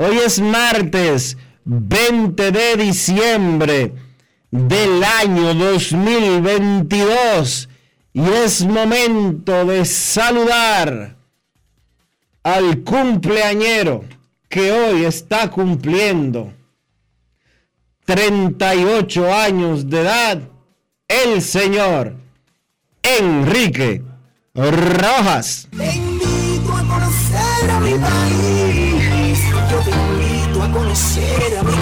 Hoy es martes 20 de diciembre del año 2022 y es momento de saludar al cumpleañero que hoy está cumpliendo 38 años de edad, el señor Enrique Rojas. Te a conocer a mi país, a conocer a mi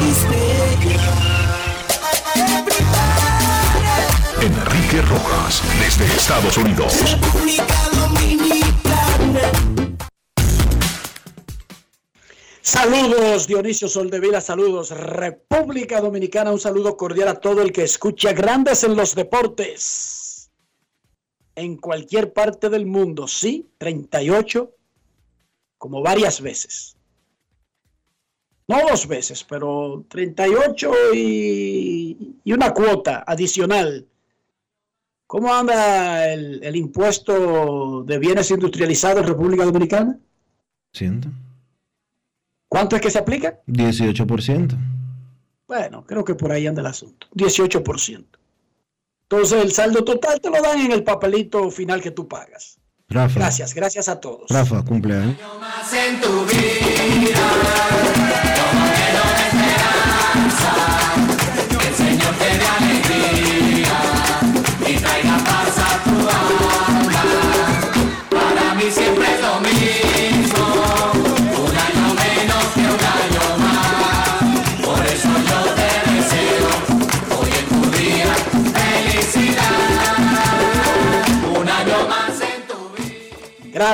Enrique Rojas, desde Estados Unidos. Saludos Dionisio Soldevila, saludos República Dominicana, un saludo cordial a todo el que escucha Grandes en los Deportes. En cualquier parte del mundo, sí, 38, como varias veces. No dos veces, pero 38 y, y una cuota adicional. ¿Cómo anda el, el impuesto de bienes industrializados en República Dominicana? Siento. ¿Cuánto es que se aplica? 18%. Bueno, creo que por ahí anda el asunto. 18%. Entonces el saldo total te lo dan en el papelito final que tú pagas. Rafa. Gracias, gracias a todos. Rafa, cumpleaños. en tu vida,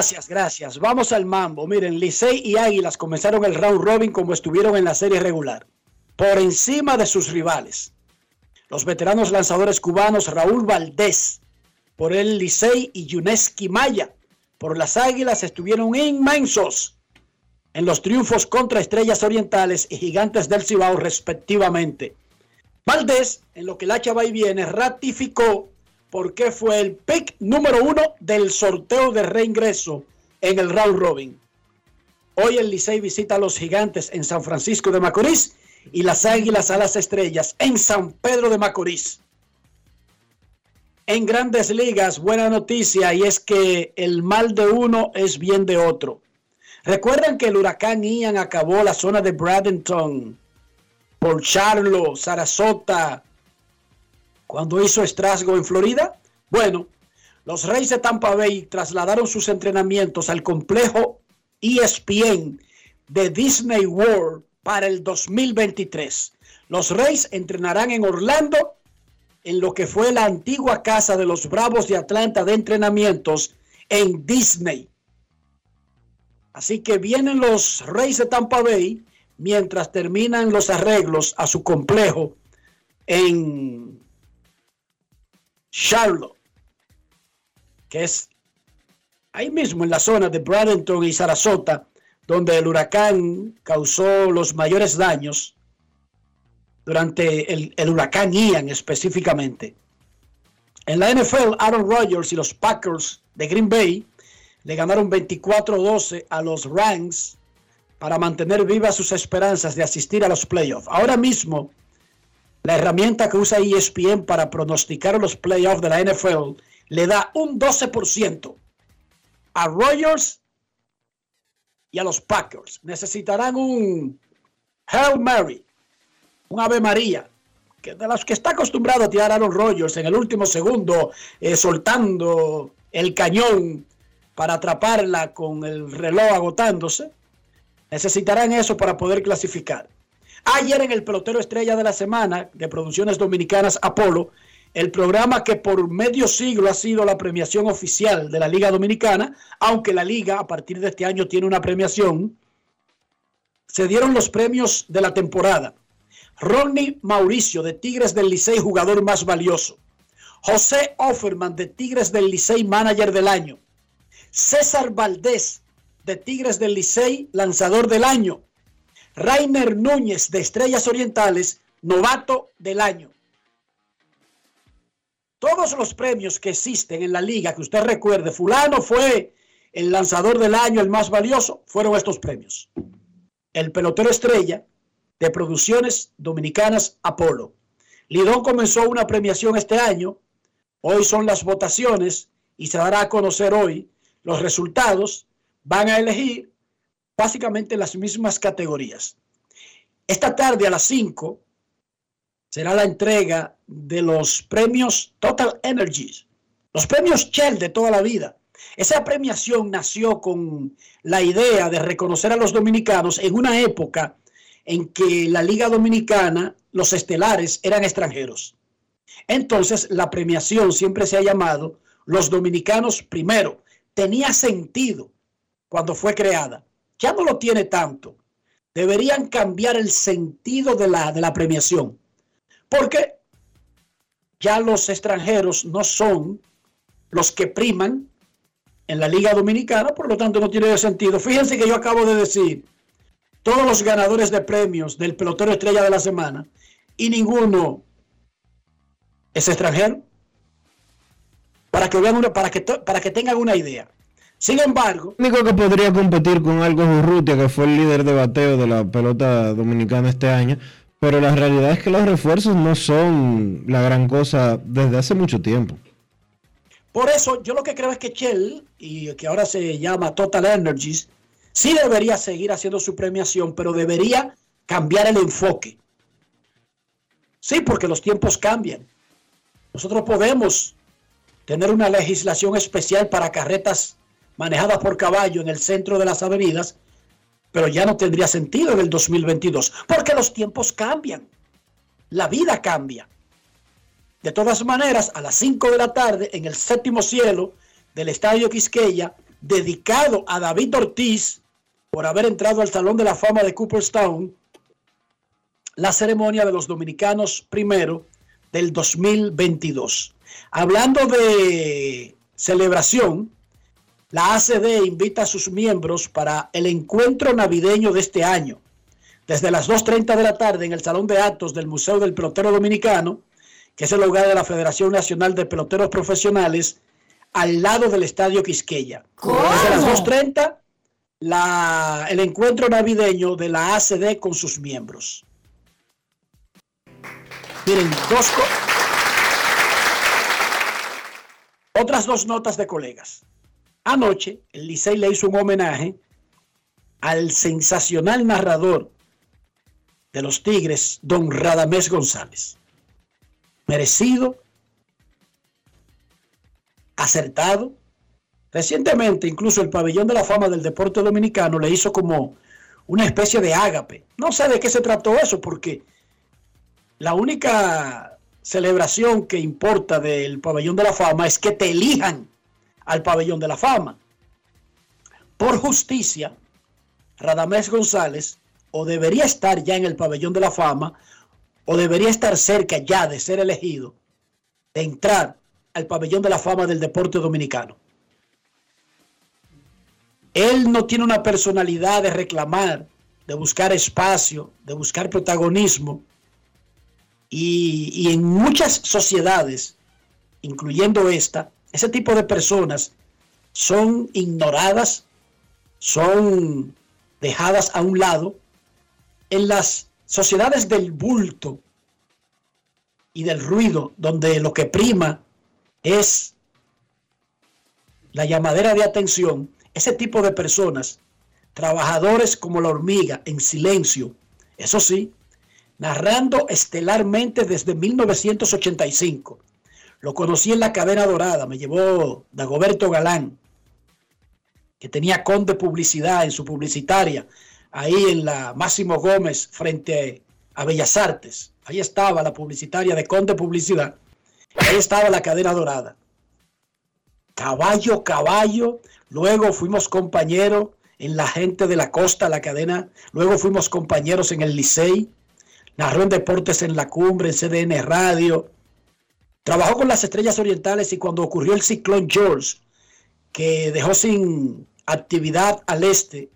Gracias, gracias. Vamos al mambo. Miren, Licey y Águilas comenzaron el round robin como estuvieron en la serie regular, por encima de sus rivales. Los veteranos lanzadores cubanos Raúl Valdés por el Licey y Yuneski Maya por las Águilas estuvieron inmensos en los triunfos contra Estrellas Orientales y Gigantes del Cibao respectivamente. Valdés, en lo que la chava y viene, ratificó por qué fue el pick número uno del sorteo de reingreso en el round robin. Hoy el Licey visita a los Gigantes en San Francisco de Macorís y las Águilas a las Estrellas en San Pedro de Macorís. En grandes ligas, buena noticia y es que el mal de uno es bien de otro. Recuerdan que el huracán Ian acabó la zona de Bradenton, por Charlo, Sarasota, cuando hizo estrasgo en Florida. Bueno, los Reyes de Tampa Bay trasladaron sus entrenamientos al complejo ESPN de Disney World para el 2023. Los Reyes entrenarán en Orlando, en lo que fue la antigua casa de los Bravos de Atlanta de entrenamientos en Disney. Así que vienen los Reyes de Tampa Bay mientras terminan los arreglos a su complejo en Charlotte, que es ahí mismo en la zona de Bradenton y Sarasota, donde el huracán causó los mayores daños durante el, el, huracán Ian específicamente. En la NFL, Aaron Rodgers y los Packers de Green Bay le ganaron 24-12 a los Rams para mantener vivas sus esperanzas de asistir a los playoffs. Ahora mismo, la herramienta que usa ESPN para pronosticar los playoffs de la NFL le da un 12% a Rodgers y a los Packers. Necesitarán un Hail Mary, un Ave María, que de los que está acostumbrado a tirar a los Rodgers en el último segundo, eh, soltando el cañón para atraparla con el reloj agotándose. Necesitarán eso para poder clasificar. Ayer en el pelotero estrella de la semana de Producciones Dominicanas Apolo, el programa que por medio siglo ha sido la premiación oficial de la Liga Dominicana, aunque la Liga a partir de este año tiene una premiación, se dieron los premios de la temporada. Ronnie Mauricio de Tigres del Licey, jugador más valioso. José Offerman de Tigres del Licey, manager del año. César Valdés de Tigres del Licey, lanzador del año. Rainer Núñez de Estrellas Orientales, novato del año. Todos los premios que existen en la liga, que usted recuerde, fulano fue el lanzador del año, el más valioso, fueron estos premios. El pelotero estrella de producciones dominicanas Apolo. Lidón comenzó una premiación este año. Hoy son las votaciones y se dará a conocer hoy los resultados. Van a elegir básicamente las mismas categorías. Esta tarde a las 5 será la entrega de los premios Total Energies, los premios Shell de toda la vida. Esa premiación nació con la idea de reconocer a los dominicanos en una época en que la Liga Dominicana, los estelares, eran extranjeros. Entonces, la premiación siempre se ha llamado los dominicanos primero. Tenía sentido cuando fue creada. Ya no lo tiene tanto. Deberían cambiar el sentido de la, de la premiación porque ya los extranjeros no son los que priman en la Liga Dominicana, por lo tanto no tiene sentido. Fíjense que yo acabo de decir todos los ganadores de premios del pelotero estrella de la semana y ninguno es extranjero. Para que vean una, para que para que tengan una idea. Sin embargo, el único que podría competir con algo es Urrutia, que fue el líder de bateo de la pelota dominicana este año, pero la realidad es que los refuerzos no son la gran cosa desde hace mucho tiempo. Por eso yo lo que creo es que Shell, y que ahora se llama Total Energies, sí debería seguir haciendo su premiación, pero debería cambiar el enfoque. Sí, porque los tiempos cambian. Nosotros podemos tener una legislación especial para carretas manejadas por caballo en el centro de las avenidas pero ya no tendría sentido en el 2022, porque los tiempos cambian, la vida cambia. De todas maneras, a las 5 de la tarde, en el séptimo cielo del Estadio Quisqueya, dedicado a David Ortiz por haber entrado al Salón de la Fama de Cooperstown, la ceremonia de los dominicanos primero del 2022. Hablando de celebración, la ACD invita a sus miembros para el encuentro navideño de este año, desde las 2.30 de la tarde en el Salón de Actos del Museo del Pelotero Dominicano, que es el lugar de la Federación Nacional de Peloteros Profesionales, al lado del Estadio Quisqueya. Desde las 2.30, la, el encuentro navideño de la ACD con sus miembros. Miren, dos otras dos notas de colegas. Anoche, el Licey le hizo un homenaje al sensacional narrador de los Tigres, don Radamés González. Merecido, acertado, Recientemente, incluso el pabellón de la fama del deporte dominicano le hizo como una especie de ágape. No sé de qué se trató eso, porque la única celebración que importa del pabellón de la fama es que te elijan al pabellón de la fama. Por justicia, Radamés González o debería estar ya en el pabellón de la fama o debería estar cerca ya de ser elegido, de entrar al pabellón de la fama del deporte dominicano. Él no tiene una personalidad de reclamar, de buscar espacio, de buscar protagonismo. Y, y en muchas sociedades, incluyendo esta, ese tipo de personas son ignoradas, son dejadas a un lado. En las sociedades del bulto y del ruido, donde lo que prima es la llamadera de atención, ese tipo de personas, trabajadores como la hormiga, en silencio, eso sí, narrando estelarmente desde 1985. Lo conocí en la cadena dorada, me llevó Dagoberto Galán, que tenía Conde Publicidad en su publicitaria, ahí en la Máximo Gómez frente a Bellas Artes. Ahí estaba la publicitaria de Conde Publicidad. Ahí estaba la cadena dorada. Caballo, caballo. Luego fuimos compañeros en la gente de la costa, la cadena. Luego fuimos compañeros en el Licey. Narró en Deportes en la Cumbre, en CDN Radio. Trabajó con las Estrellas Orientales y cuando ocurrió el ciclón George, que dejó sin actividad al este,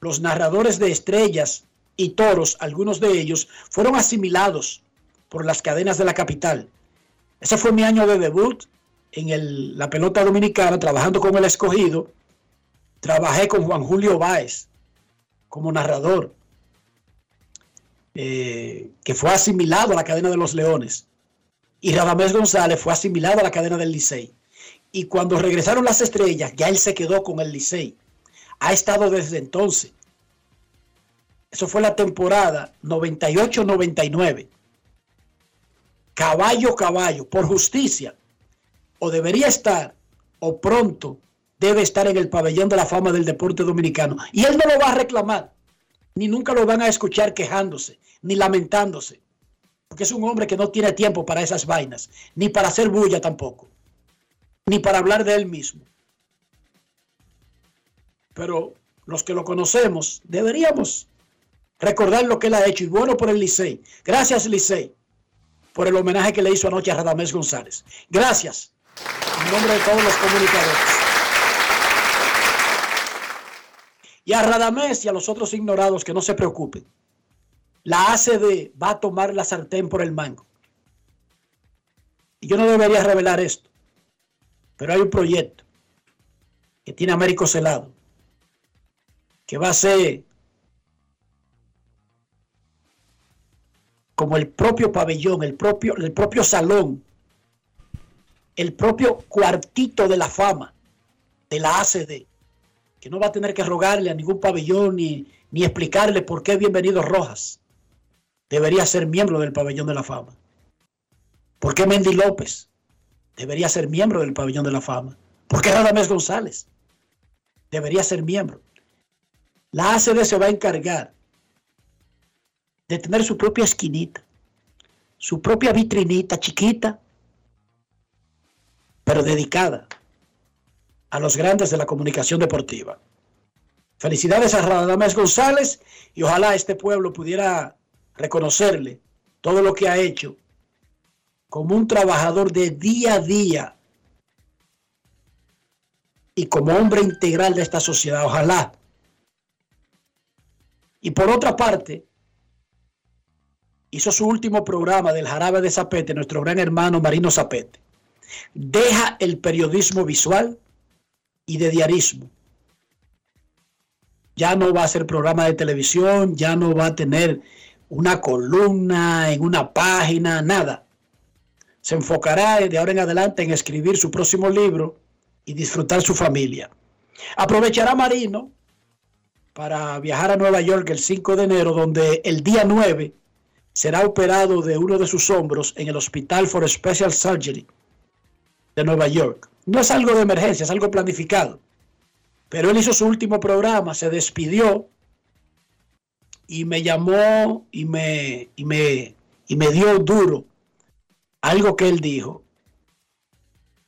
los narradores de estrellas y toros, algunos de ellos, fueron asimilados por las cadenas de la capital. Ese fue mi año de debut en la pelota dominicana, trabajando con el escogido. Trabajé con Juan Julio Báez como narrador, eh, que fue asimilado a la cadena de los Leones. Y Radamés González fue asimilado a la cadena del Licey. Y cuando regresaron las estrellas, ya él se quedó con el Licey. Ha estado desde entonces. Eso fue la temporada 98-99. Caballo, caballo, por justicia. O debería estar, o pronto debe estar en el pabellón de la fama del deporte dominicano. Y él no lo va a reclamar, ni nunca lo van a escuchar quejándose, ni lamentándose. Porque es un hombre que no tiene tiempo para esas vainas, ni para hacer bulla tampoco ni para hablar de él mismo. Pero los que lo conocemos deberíamos recordar lo que él ha hecho y bueno por el Licey. Gracias Licey por el homenaje que le hizo anoche a Radamés González. Gracias en nombre de todos los comunicadores. Y a Radamés y a los otros ignorados que no se preocupen. La ACD va a tomar la sartén por el mango. Y yo no debería revelar esto. Pero hay un proyecto que tiene Américo Celado, que va a ser como el propio pabellón, el propio, el propio salón, el propio cuartito de la fama de la ACD, que no va a tener que rogarle a ningún pabellón ni, ni explicarle por qué Bienvenido Rojas debería ser miembro del pabellón de la fama. ¿Por qué Mendy López debería ser miembro del pabellón de la fama. ¿Por qué Radamés González? Debería ser miembro. La ACD se va a encargar de tener su propia esquinita, su propia vitrinita chiquita, pero dedicada a los grandes de la comunicación deportiva. Felicidades a Radamés González y ojalá este pueblo pudiera reconocerle todo lo que ha hecho como un trabajador de día a día y como hombre integral de esta sociedad, ojalá. Y por otra parte, hizo su último programa del Jarabe de Zapete, nuestro gran hermano Marino Zapete. Deja el periodismo visual y de diarismo. Ya no va a ser programa de televisión, ya no va a tener una columna en una página, nada se enfocará de ahora en adelante en escribir su próximo libro y disfrutar su familia. Aprovechará Marino para viajar a Nueva York el 5 de enero, donde el día 9 será operado de uno de sus hombros en el Hospital for Special Surgery de Nueva York. No es algo de emergencia, es algo planificado. Pero él hizo su último programa, se despidió y me llamó y me, y me, y me dio duro algo que él dijo.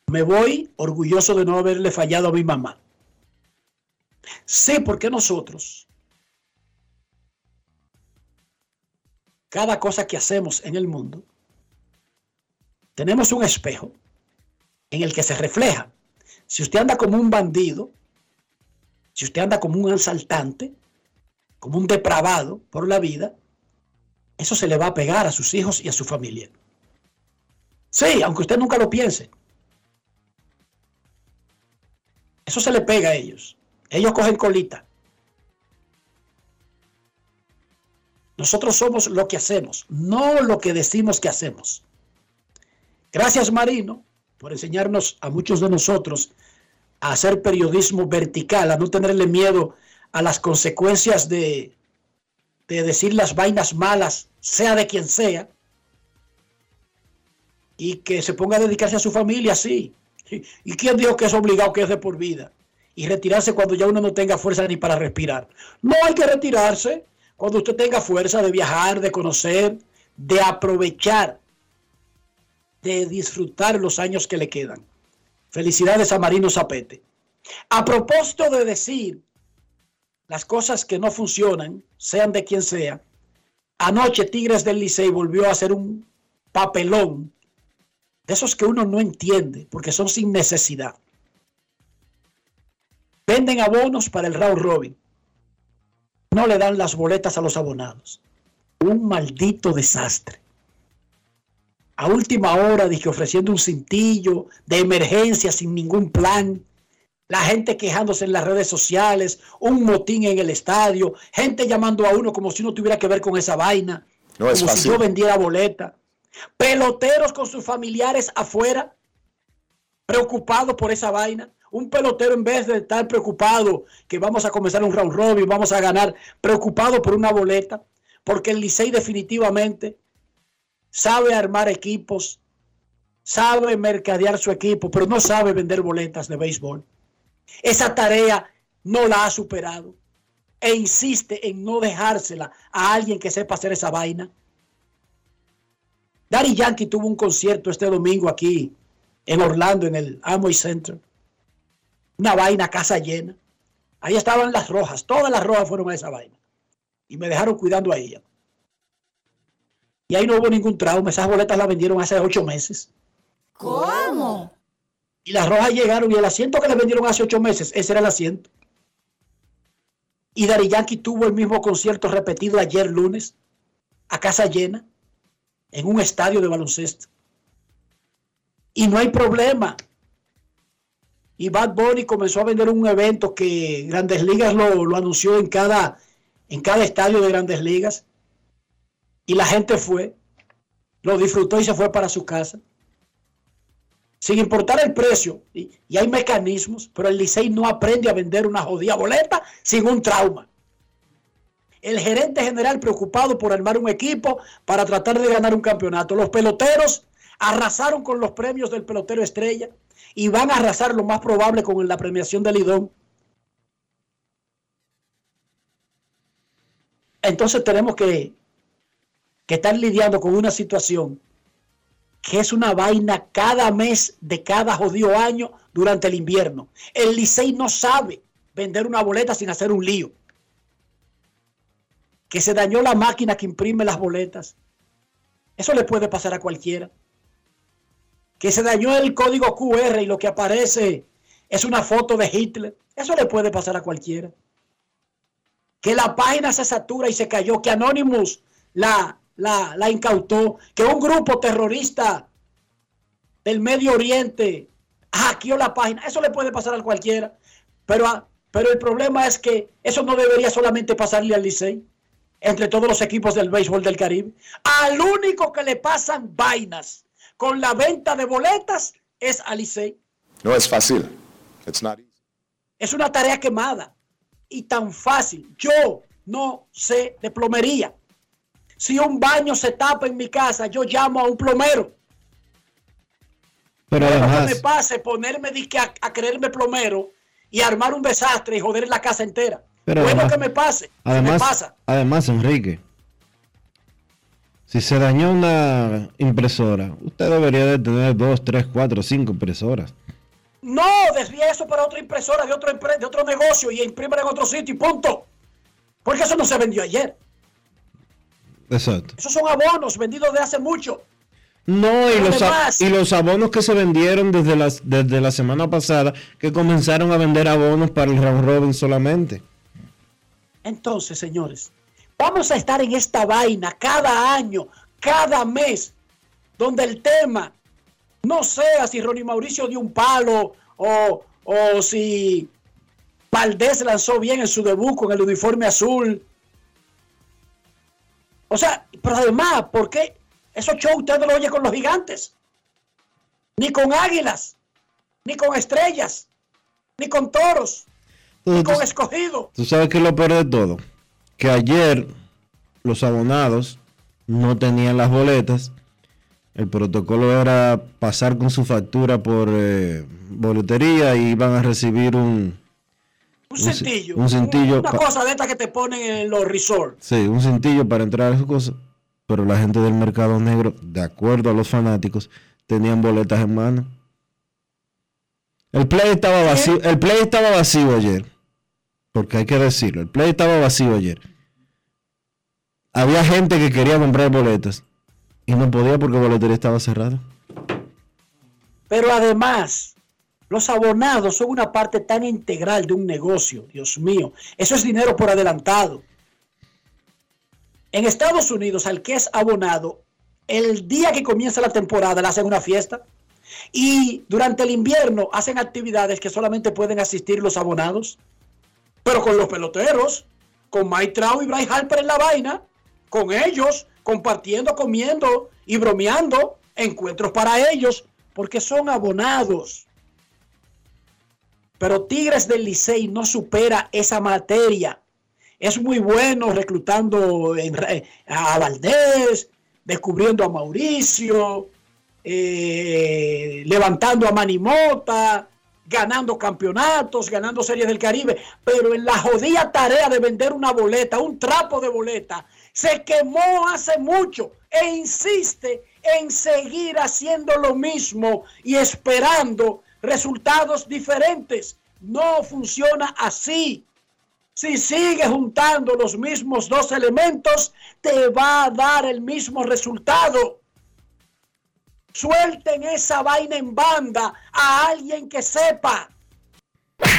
Me voy orgulloso de no haberle fallado a mi mamá. Sé por qué nosotros, cada cosa que hacemos en el mundo, tenemos un espejo en el que se refleja. Si usted anda como un bandido, si usted anda como un asaltante, como un depravado por la vida, eso se le va a pegar a sus hijos y a su familia. Sí, aunque usted nunca lo piense. Eso se le pega a ellos. Ellos cogen colita. Nosotros somos lo que hacemos, no lo que decimos que hacemos. Gracias Marino por enseñarnos a muchos de nosotros a hacer periodismo vertical, a no tenerle miedo a las consecuencias de, de decir las vainas malas, sea de quien sea, y que se ponga a dedicarse a su familia, sí. ¿Y quién dijo que es obligado que es de por vida? Y retirarse cuando ya uno no tenga fuerza ni para respirar. No hay que retirarse cuando usted tenga fuerza de viajar, de conocer, de aprovechar, de disfrutar los años que le quedan. Felicidades a Marino Zapete. A propósito de decir las cosas que no funcionan, sean de quien sea, anoche Tigres del Licey volvió a hacer un papelón de esos que uno no entiende porque son sin necesidad. Venden abonos para el round robin. No le dan las boletas a los abonados. Un maldito desastre. A última hora, dije, ofreciendo un cintillo de emergencia sin ningún plan. La gente quejándose en las redes sociales, un motín en el estadio, gente llamando a uno como si no tuviera que ver con esa vaina, No es como si yo vendiera boleta. Peloteros con sus familiares afuera, preocupados por esa vaina. Un pelotero en vez de estar preocupado que vamos a comenzar un round robin, vamos a ganar, preocupado por una boleta, porque el Licey definitivamente sabe armar equipos, sabe mercadear su equipo, pero no sabe vender boletas de béisbol. Esa tarea no la ha superado e insiste en no dejársela a alguien que sepa hacer esa vaina. Daddy Yankee tuvo un concierto este domingo aquí en Orlando, en el Amway Center. Una vaina casa llena. Ahí estaban las rojas, todas las rojas fueron a esa vaina. Y me dejaron cuidando a ella. Y ahí no hubo ningún trauma. Esas boletas las vendieron hace ocho meses. ¿Cómo? Y las rojas llegaron y el asiento que le vendieron hace ocho meses, ese era el asiento. Y Dari Yankee tuvo el mismo concierto repetido ayer lunes, a casa llena, en un estadio de baloncesto. Y no hay problema. Y Bad Bunny comenzó a vender un evento que Grandes Ligas lo, lo anunció en cada, en cada estadio de Grandes Ligas. Y la gente fue, lo disfrutó y se fue para su casa sin importar el precio, y, hay mecanismos, pero el Licey no aprende a vender una jodida boleta sin un trauma. El gerente general preocupado por armar un equipo para tratar de ganar un campeonato. Los peloteros arrasaron con los premios del pelotero estrella y van a arrasar lo más probable con la premiación del Lidón. Entonces tenemos que, que estar lidiando con una situación que es una vaina cada mes de cada jodido año durante el invierno. El Licey no sabe vender una boleta sin hacer un lío. Que se dañó la máquina que imprime las boletas. Eso le puede pasar a cualquiera. Que se dañó el código QR y lo que aparece es una foto de Hitler. Eso le puede pasar a cualquiera. Que la página se satura y se cayó. Que Anonymous la, la, la incautó, que un grupo terrorista del Medio Oriente hackeó la página. Eso le puede pasar a cualquiera. Pero, a- pero el problema es que eso no debería solamente pasarle al Licey, entre todos los equipos del béisbol del Caribe. Al único que le pasan vainas con la venta de boletas es al Licey. No es fácil. It's not easy. Es una tarea quemada y tan fácil. Yo no sé de plomería. Si un baño se tapa en mi casa, yo llamo a un plomero. Pero No además, me pase ponerme a, a creerme plomero y armar un desastre y joder la casa entera. Pero bueno además- que me pase. me además, pasa. además, Enrique, si se dañó una impresora, usted debería de tener dos, tres, cuatro, cinco impresoras. No, desvíe eso para otra impresora de otro, de otro negocio y imprimen en otro sitio y punto. Porque eso no se vendió ayer. Exacto. Esos son abonos vendidos de hace mucho. No, y los, y los abonos que se vendieron desde, las, desde la semana pasada, que comenzaron a vender abonos para el round robin solamente. Entonces, señores, vamos a estar en esta vaina cada año, cada mes, donde el tema no sea si Ronnie Mauricio dio un palo o, o si Valdés lanzó bien en su debut con el uniforme azul. O sea, pero además, ¿por qué esos shows usted no lo oye con los gigantes? Ni con águilas, ni con estrellas, ni con toros, ni con tú- escogido. Tú sabes que lo peor de todo, que ayer los abonados no tenían las boletas. El protocolo era pasar con su factura por eh, boletería y iban a recibir un, Un cintillo. un cintillo Una cosa de estas que te ponen en los resorts. sí, un cintillo para entrar a su cosa. Pero la gente del mercado negro, de acuerdo a los fanáticos, tenían boletas en mano. El play estaba vacío, el play estaba vacío ayer. Porque hay que decirlo, el play estaba vacío ayer. Había gente que quería comprar boletas y no podía porque la boletería estaba cerrada. Pero además, los abonados son una parte tan integral de un negocio. Dios mío, eso es dinero por adelantado. En Estados Unidos, al que es abonado, el día que comienza la temporada le hacen una fiesta. Y durante el invierno hacen actividades que solamente pueden asistir los abonados. Pero con los peloteros, con Mike Trout y Bryce Harper en la vaina, con ellos, compartiendo, comiendo y bromeando, encuentros para ellos, porque son abonados. Pero Tigres del Licey no supera esa materia. Es muy bueno reclutando a Valdés, descubriendo a Mauricio, eh, levantando a Manimota, ganando campeonatos, ganando series del Caribe, pero en la jodida tarea de vender una boleta, un trapo de boleta, se quemó hace mucho e insiste en seguir haciendo lo mismo y esperando resultados diferentes. No funciona así. Si sigues juntando los mismos dos elementos, te va a dar el mismo resultado. Suelten esa vaina en banda a alguien que sepa.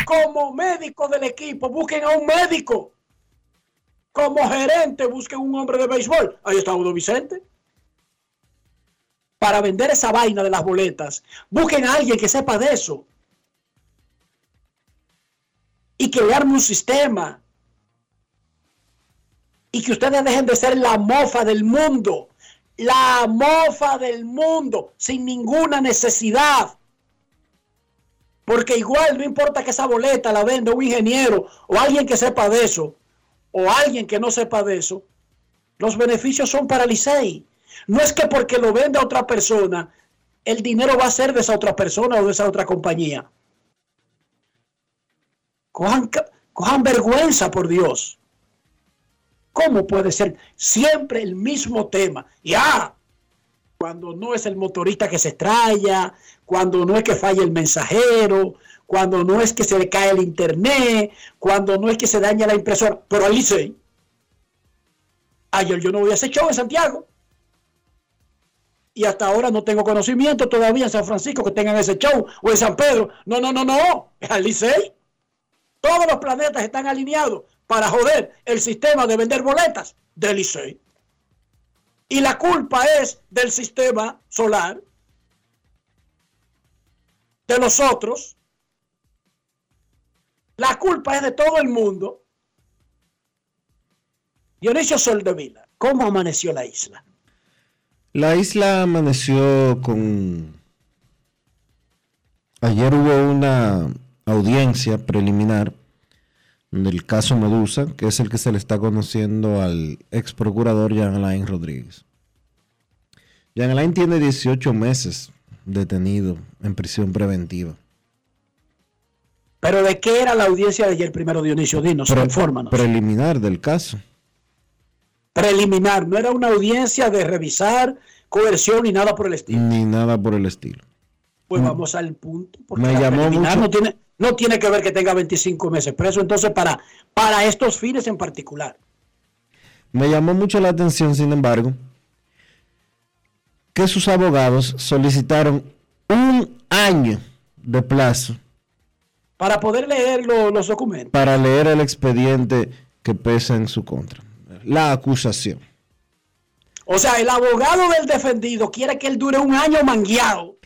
Como médico del equipo, busquen a un médico. Como gerente, busquen un hombre de béisbol. Ahí está Udo Vicente. Para vender esa vaina de las boletas, busquen a alguien que sepa de eso. Y que le arme un sistema. Y que ustedes dejen de ser la mofa del mundo la mofa del mundo sin ninguna necesidad. Porque igual no importa que esa boleta la venda un ingeniero o alguien que sepa de eso o alguien que no sepa de eso, los beneficios son para Licey. No es que porque lo venda otra persona, el dinero va a ser de esa otra persona o de esa otra compañía. Cojan, cojan vergüenza, por Dios. ¿Cómo puede ser siempre el mismo tema? Ya, cuando no es el motorista que se estrella, cuando no es que falla el mensajero, cuando no es que se le cae el internet, cuando no es que se daña la impresora, pero al Licey. Ayer yo no voy a ese show en Santiago. Y hasta ahora no tengo conocimiento todavía en San Francisco que tengan ese show o en San Pedro. No, no, no, no. Es al Licey. Todos los planetas están alineados para joder el sistema de vender boletas del Licey. Y la culpa es del sistema solar, de nosotros. La culpa es de todo el mundo. Dionisio Soldevila, ¿cómo amaneció la isla? La isla amaneció con... Ayer hubo una audiencia preliminar del caso Medusa, que es el que se le está conociendo al ex procurador Jean Alain Rodríguez. Jean Alain tiene 18 meses detenido en prisión preventiva. Pero ¿de qué era la audiencia de ayer primero, Dionisio? Dinos, Pre- infórmanos. preliminar del caso. Preliminar, no era una audiencia de revisar coerción ni nada por el estilo. Ni nada por el estilo. Pues vamos al punto. Porque Me la llamó preliminar mucho- no tiene, no tiene que ver que tenga 25 meses preso, entonces para, para estos fines en particular. Me llamó mucho la atención, sin embargo, que sus abogados solicitaron un año de plazo Para poder leer lo- los documentos. para leer el expediente que pesa en su contra. La acusación. O sea, el abogado del defendido quiere que él dure un año mangueado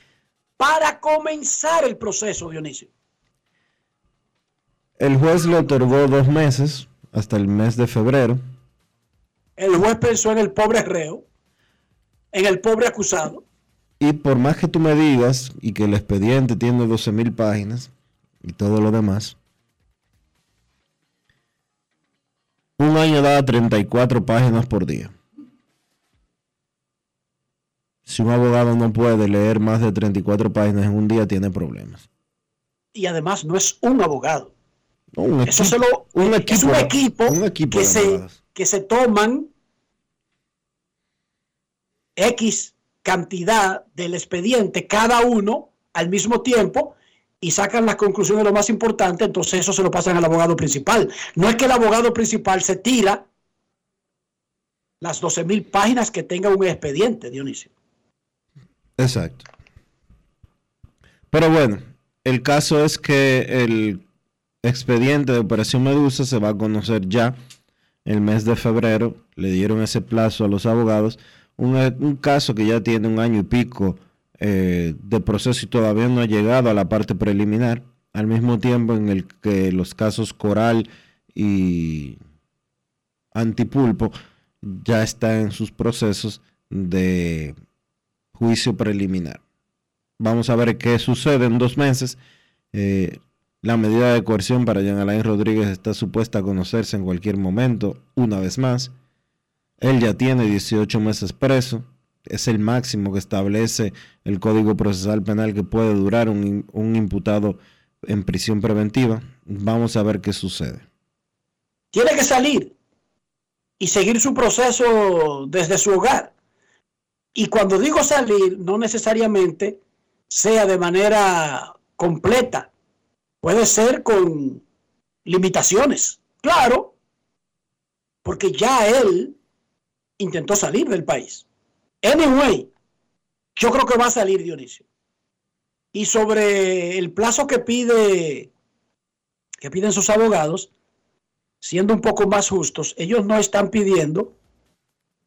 para comenzar el proceso, Dionisio. El juez le otorgó dos meses, hasta el mes de febrero. El juez pensó en el pobre reo, en el pobre acusado. Y por más que tú me digas y que el expediente tiene 12 mil páginas y todo lo demás, un año da 34 páginas por día. Si un abogado no puede leer más de 34 páginas en un día, tiene problemas. Y además no es un abogado. No, un equipo- se lo, un es equipo un de- equipo, un equipo que, se, que se toman X cantidad del expediente cada uno al mismo tiempo y sacan las conclusiones lo más importante, entonces eso se lo pasan al abogado principal. No es que el abogado principal se tira las 12 mil páginas que tenga un expediente, Dionisio. Exacto. Pero bueno, el caso es que el expediente de Operación Medusa se va a conocer ya el mes de febrero. Le dieron ese plazo a los abogados. Un, un caso que ya tiene un año y pico eh, de proceso y todavía no ha llegado a la parte preliminar. Al mismo tiempo en el que los casos Coral y Antipulpo ya están en sus procesos de juicio preliminar. Vamos a ver qué sucede en dos meses. Eh, la medida de coerción para Jean Alain Rodríguez está supuesta a conocerse en cualquier momento, una vez más. Él ya tiene 18 meses preso. Es el máximo que establece el Código Procesal Penal que puede durar un, imputado en prisión preventiva. Vamos a ver qué sucede. Tiene que salir y seguir su proceso desde su hogar. Y cuando digo salir, no necesariamente sea de manera completa. Puede ser con limitaciones. Claro, porque ya él intentó salir del país. Anyway, yo creo que va a salir Dionisio. Y sobre el plazo que pide que piden sus abogados, siendo un poco más justos, ellos no están pidiendo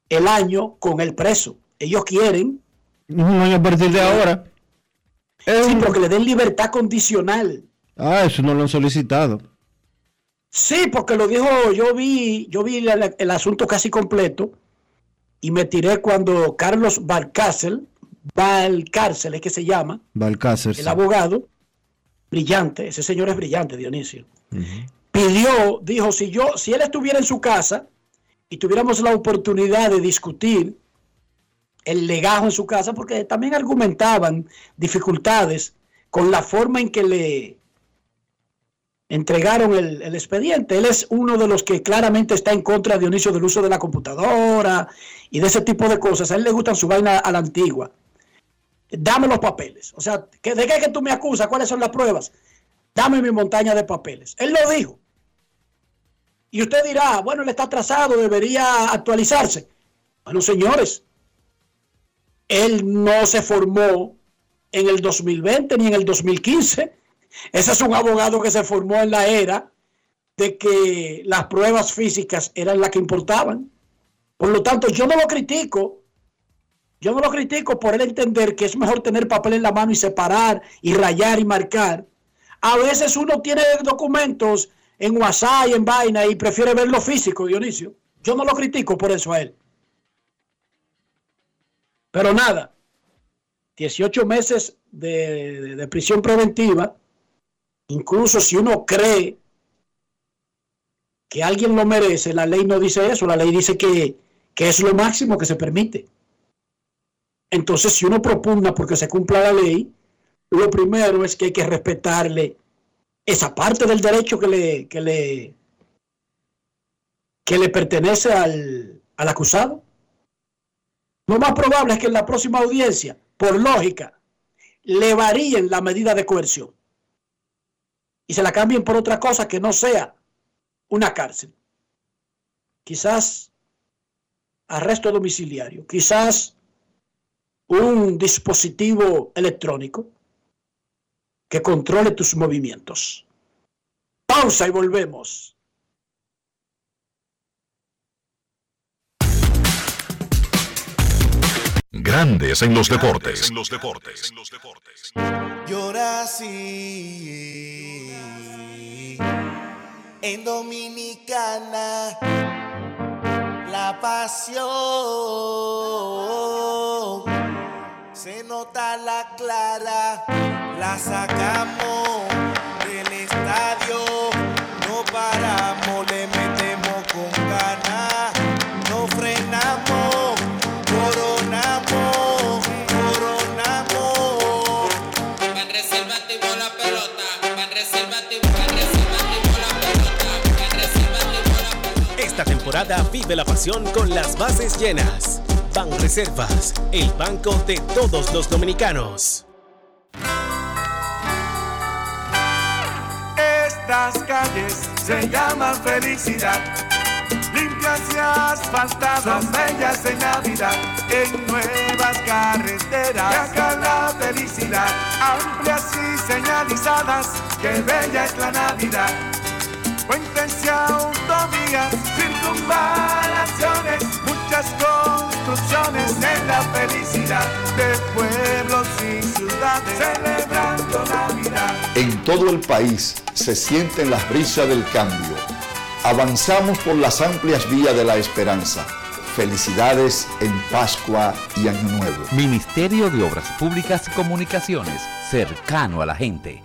el año con el preso. Ellos quieren Un año a partir de ahora. Sí, pero que le den libertad condicional. Ah, eso no lo han solicitado. Sí, porque lo dijo, yo vi, yo vi el, el asunto casi completo y me tiré cuando Carlos Valcárcel, Valcárcel es que se llama, Balcácer. el abogado, brillante, ese señor es brillante, Dionisio. Pidió, dijo, si yo, si él estuviera en su casa y tuviéramos la oportunidad de discutir el legajo en su casa, porque también argumentaban dificultades con la forma en que le entregaron el, expediente. Él es uno de los que claramente está en contra, Dionisio, del uso de la computadora y de ese tipo de cosas. A él le gustan su vaina a la antigua. Dame los papeles. O sea, ¿que- ¿de qué es que tú me acusas? ¿Cuáles son las pruebas? Dame mi montaña de papeles. Él lo dijo. Y usted dirá, bueno, él está atrasado, debería actualizarse. Bueno, señores, él no se formó en el 2020 ni en el 2015. Ese es un abogado que se formó en la era de que las pruebas físicas eran las que importaban. Por lo tanto, yo no lo critico. Yo no lo critico por él entender que es mejor tener papel en la mano y separar y rayar y marcar. A veces uno tiene documentos en WhatsApp y en vaina y prefiere verlo físico, Dionisio. Yo no lo critico por eso a él. Pero nada, 18 meses de prisión preventiva, incluso si uno cree que alguien lo merece, la ley no dice eso, la ley dice que, que es lo máximo que se permite. Entonces, si uno propugna porque se cumpla la ley, lo primero es que hay que respetarle esa parte del derecho que le, que le, que le pertenece al, al acusado. Lo más probable es que en la próxima audiencia, por lógica, le varíen la medida de coerción y se la cambien por otra cosa que no sea una cárcel. Quizás arresto domiciliario, quizás un dispositivo electrónico que controle tus movimientos. Pausa y volvemos. Grandes en los deportes. Yo nací en Dominicana, la pasión se nota la clara, la sacamos temporada vive la pasión con las bases llenas. Ban Reservas, el banco de todos los dominicanos. Estas calles se llaman felicidad. Limpias y asfaltadas, son bellas en Navidad. En nuevas carreteras, acá la felicidad. Amplias y señalizadas, qué bella es la Navidad. Puentes y autovías, circunvalaciones, muchas construcciones en la felicidad de pueblos y ciudades celebrando Navidad. En todo el país se sienten las brisas del cambio. Avanzamos por las amplias vías de la esperanza. Felicidades en Pascua y Año Nuevo. Ministerio de Obras Públicas y Comunicaciones, cercano a la gente.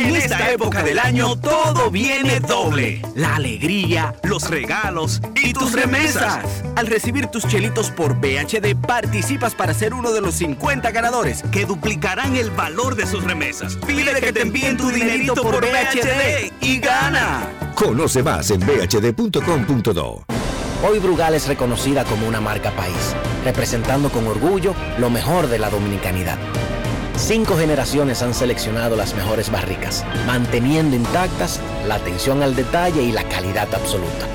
En esta época del año todo viene doble. La alegría, los regalos y tus remesas. Al recibir tus chelitos por BHD participas para ser uno de los 50 ganadores que duplicarán el valor de sus remesas. Pide que te envíen tu dinerito por BHD y gana. Conoce más en bhd.com.do. Hoy Brugal es reconocida como una marca país, representando con orgullo lo mejor de la dominicanidad. Cinco generaciones han seleccionado las mejores barricas, manteniendo intactas la atención al detalle y la calidad absoluta.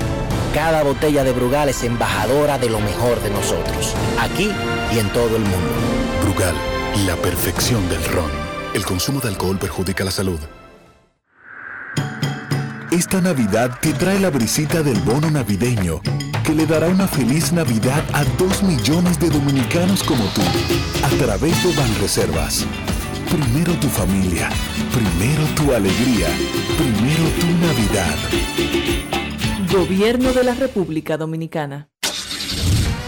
Cada botella de Brugal es embajadora de lo mejor de nosotros, aquí y en todo el mundo. Brugal, la perfección del ron. El consumo de alcohol perjudica la salud. Esta Navidad te trae la brisita del bono navideño, que le dará una feliz Navidad a dos millones de dominicanos como tú, a través de Banreservas. Primero tu familia, primero tu alegría, primero tu Navidad. Gobierno de la República Dominicana.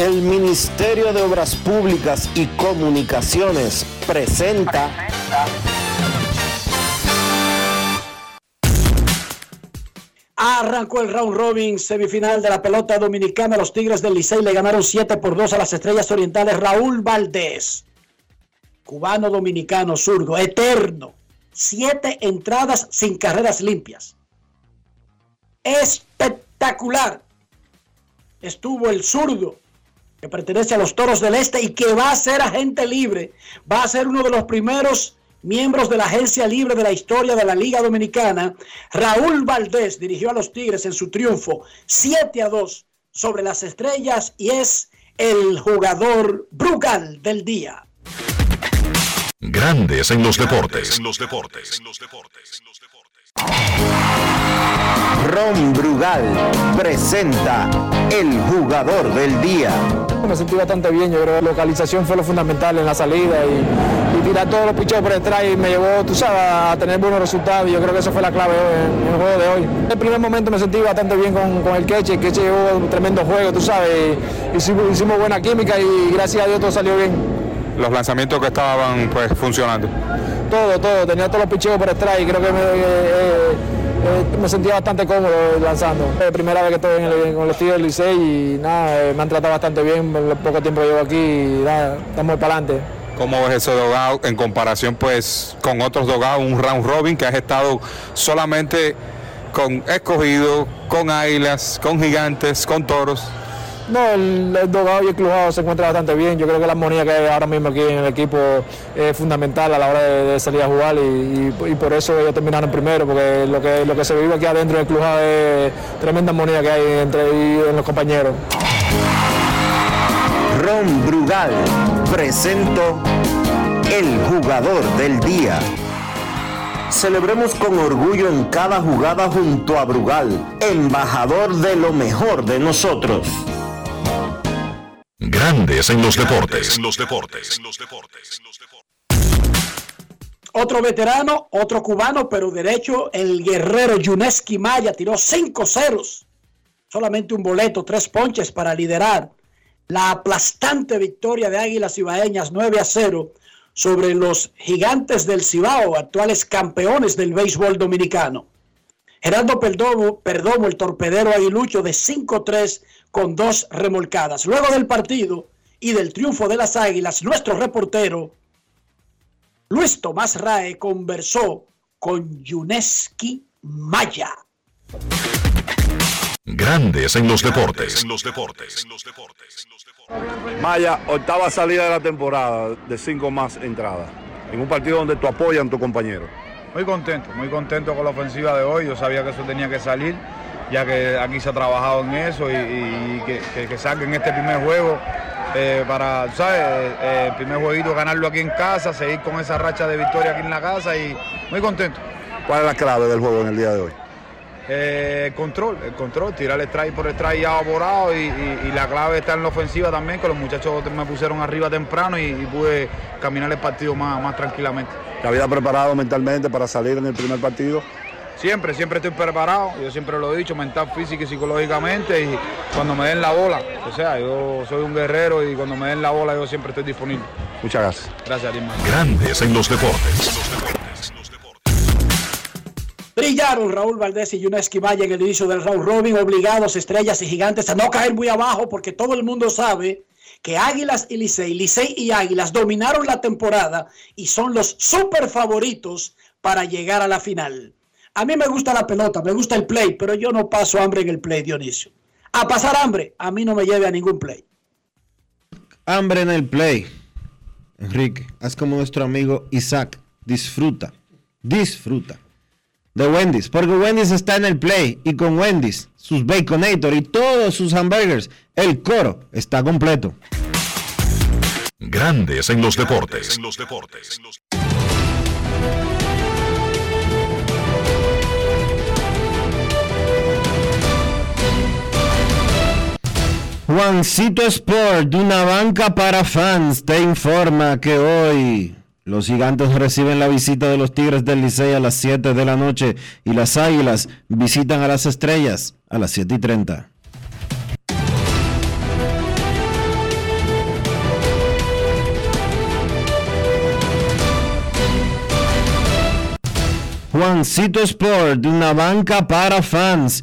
El Ministerio de Obras Públicas y Comunicaciones presenta Arrancó el round robin semifinal de la pelota dominicana. Los Tigres del Licey le ganaron 7 por 2 a las Estrellas Orientales. Raúl Valdés, cubano dominicano zurdo, eterno. Siete entradas sin carreras limpias. Espectacular. Estuvo el zurdo que pertenece a los Toros del Este y que va a ser agente libre. Va a ser uno de los primeros miembros de la agencia libre de la historia de la Liga Dominicana, Raúl Valdés dirigió a los Tigres en su triunfo 7 a 2 sobre las estrellas y es el jugador Brugal del día. Grandes en los deportes. Ron Brugal presenta el jugador del día. Me sentí bastante bien, yo creo que la localización fue lo fundamental en la salida y, y tirar todos los picheos por detrás y me llevó, tú sabes, a tener buenos resultados y yo creo que eso fue la clave en, en el juego de hoy. En el primer momento me sentí bastante bien con, con el Queche, el Queche llevó un tremendo juego, tú sabes, y hicimos, hicimos buena química y gracias a Dios todo salió bien. Los lanzamientos que estaban pues funcionando. Todo, todo, tenía todos los picheos por y creo que me, eh, eh, eh, sentía bastante cómodo lanzando. Es la primera vez que estoy en el, con los tíos del Licey y nada, eh, me han tratado bastante bien, el poco tiempo que llevo aquí y nada, estamos para adelante. ¿Cómo ves ese dogado en comparación pues con otros dogados, un round robin que has estado solamente con escogido, con águilas, con gigantes, con toros? No, el, el dogado y el crujado se encuentra bastante bien. Yo creo que la armonía que hay ahora mismo aquí en el equipo es fundamental a la hora de, salir a jugar y, por eso ellos terminaron primero, porque lo que, lo que se vive aquí adentro del crujado es tremenda armonía que hay entre y en los compañeros. Ron Brugal presento el jugador del día. Celebremos con orgullo en cada jugada junto a Brugal, embajador de lo mejor de nosotros. Grandes en los deportes. Otro veterano, otro cubano, pero derecho, el guerrero Yuneski Maya tiró cinco ceros. Solamente un boleto, tres ponches para liderar la aplastante victoria de Águilas Ibaeñas 9 a 0 sobre los gigantes del Cibao, actuales campeones del béisbol dominicano. Gerardo Perdomo, Perdomo el torpedero aguilucho de 5-3 con dos remolcadas. Luego del partido y del triunfo de las Águilas, nuestro reportero Luis Tomás Rae conversó con Yuneski Maya. Grandes en los deportes. Maya, octava salida de la temporada de cinco más entradas. En un partido donde tú apoyas a tu compañero. Muy contento, muy contento con la ofensiva de hoy. Yo sabía que eso tenía que salir, ya que aquí se ha trabajado en eso y, que, que, que saquen este primer juego eh, para, ¿sabes? Eh, el primer jueguito ganarlo aquí en casa, seguir con esa racha de victoria aquí en la casa y muy contento. ¿Cuál es la clave del juego en el día de hoy? Eh, el control, el control, tirar el strike por strike ya evaporado y, y- y la clave está en la ofensiva también, que los muchachos me pusieron arriba temprano y, y pude caminar el partido más, más tranquilamente. ¿Te habías preparado mentalmente para salir en el primer partido? Siempre, siempre estoy preparado, yo siempre lo he dicho, mental, física y psicológicamente, y cuando me den la bola, o sea, yo soy un guerrero y cuando me den la bola yo siempre estoy disponible. Muchas gracias. Gracias, Lima. Grandes en los deportes. Brillaron Raúl Valdés y Yuneski Maya en el inicio del round robin, obligados estrellas y gigantes a no caer muy abajo porque todo el mundo sabe que Águilas y Licey, Licey y Águilas dominaron la temporada y son los super favoritos para llegar a la final. A mí me gusta la pelota, me gusta el play, pero yo no paso hambre en el play, Dionisio. A pasar hambre, a mí no me lleve a ningún play. Hambre en el play. Enrique, haz como nuestro amigo Isaac disfruta, disfruta de Wendy's, porque Wendy's está en el play y con Wendy's, sus Baconator y todos sus hamburgers, el coro está completo. Grandes en los deportes. En los deportes. Juancito Sport, de una banca para fans, te informa que hoy los gigantes reciben la visita de los Tigres del Licey a las 7 de la noche y las Águilas visitan a las Estrellas a las 7 y 30. Juancito Sport, una banca para fans,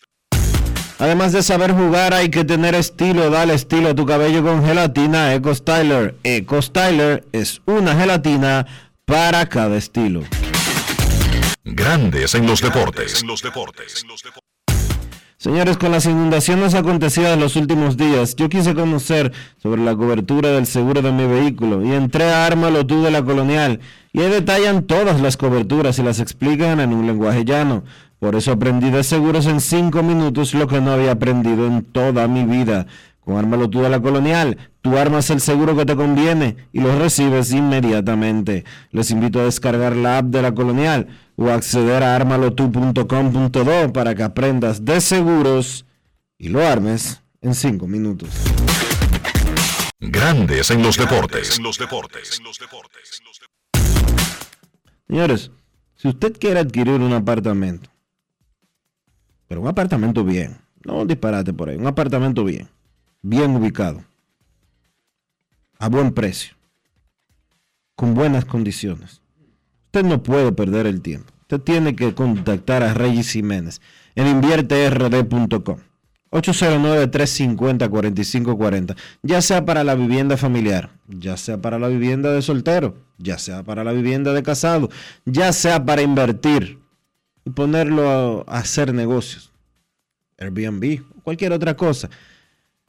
Además de saber jugar, hay que tener estilo. Dale estilo a tu cabello con gelatina Eco Styler. Eco Styler es una gelatina para cada estilo. Grandes en los deportes. En los deportes. Señores, con las inundaciones acontecidas en los últimos días, yo quise conocer sobre la cobertura del seguro de mi vehículo y entré a Ármalo tú de la Colonial y ahí detallan todas las coberturas y las explican en un lenguaje llano. Por eso aprendí de seguros en cinco minutos lo que no había aprendido en toda mi vida. Con Ármalo tú de la Colonial, tú armas el seguro que te conviene y lo recibes inmediatamente. Les invito a descargar la app de la Colonial o acceder a armalotu.com.do para que aprendas de seguros y lo armes en cinco minutos. Grandes en los deportes. En los deportes. Señores, si usted quiere adquirir un apartamento, pero un apartamento bien, no un disparate por ahí, un apartamento bien, bien ubicado, a buen precio, con buenas condiciones. Usted no puede perder el tiempo. Usted tiene que contactar a Reyes Jiménez en invierterd.com. 809-350-4540. Ya sea para la vivienda familiar, ya sea para la vivienda de soltero, ya sea para la vivienda de casado, ya sea para invertir y ponerlo a hacer negocios. Airbnb, cualquier otra cosa.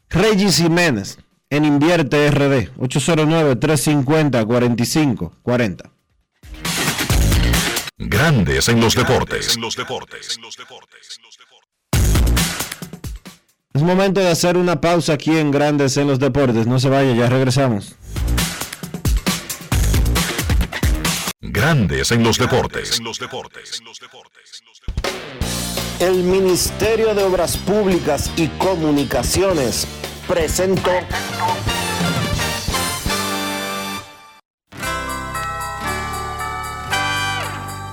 Regis Jiménez en Invierte RD, 809-350-4540. Grandes en los deportes. Es momento de hacer una pausa aquí en Grandes en los deportes. No se vaya, ya regresamos. Grandes en los deportes. El Ministerio de Obras Públicas y Comunicaciones presentó.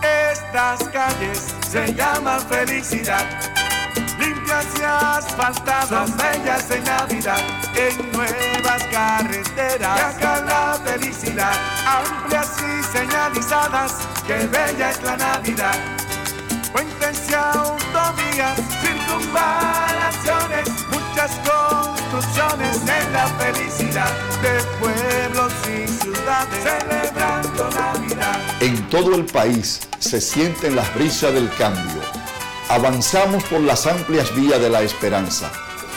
Estas calles se llaman felicidad. Limpias y asfaltadas, bellas en Navidad. En nuevas carreteras, viaja la felicidad. Amplias y señalizadas, que bella es la Navidad. Puentes y autovías, circunvalaciones, muchas construcciones en la felicidad de pueblos y ciudades celebrando Navidad. En todo el país se sienten las brisas del cambio. Avanzamos por las amplias vías de la esperanza.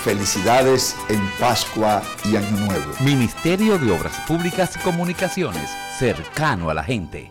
Felicidades en Pascua y Año Nuevo. Ministerio de Obras Públicas y Comunicaciones, cercano a la gente.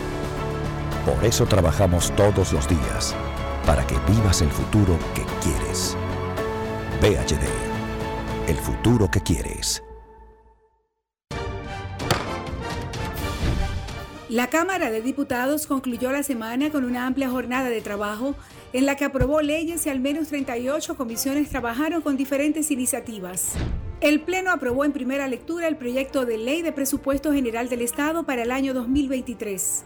Por eso trabajamos todos los días. Para que vivas el futuro que quieres. PHD. El futuro que quieres. La Cámara de Diputados concluyó la semana con una amplia jornada de trabajo en la que aprobó leyes y al menos 38 comisiones trabajaron con diferentes iniciativas. El Pleno aprobó en primera lectura el proyecto de ley de presupuesto general del Estado para el año 2023.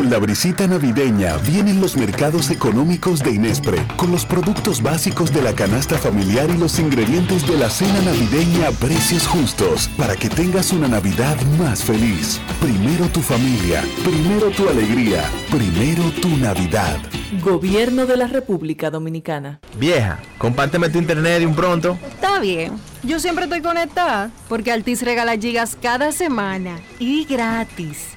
Con la brisita navideña vienen los mercados económicos de Inespre, con los productos básicos de la canasta familiar y los ingredientes de la cena navideña a precios justos, para que tengas una Navidad más feliz. Primero tu familia, primero tu alegría, primero tu Navidad. Gobierno de la República Dominicana. Vieja, compárteme tu internet de un pronto. Está bien. Yo siempre estoy conectada porque Altis regala gigas cada semana y gratis.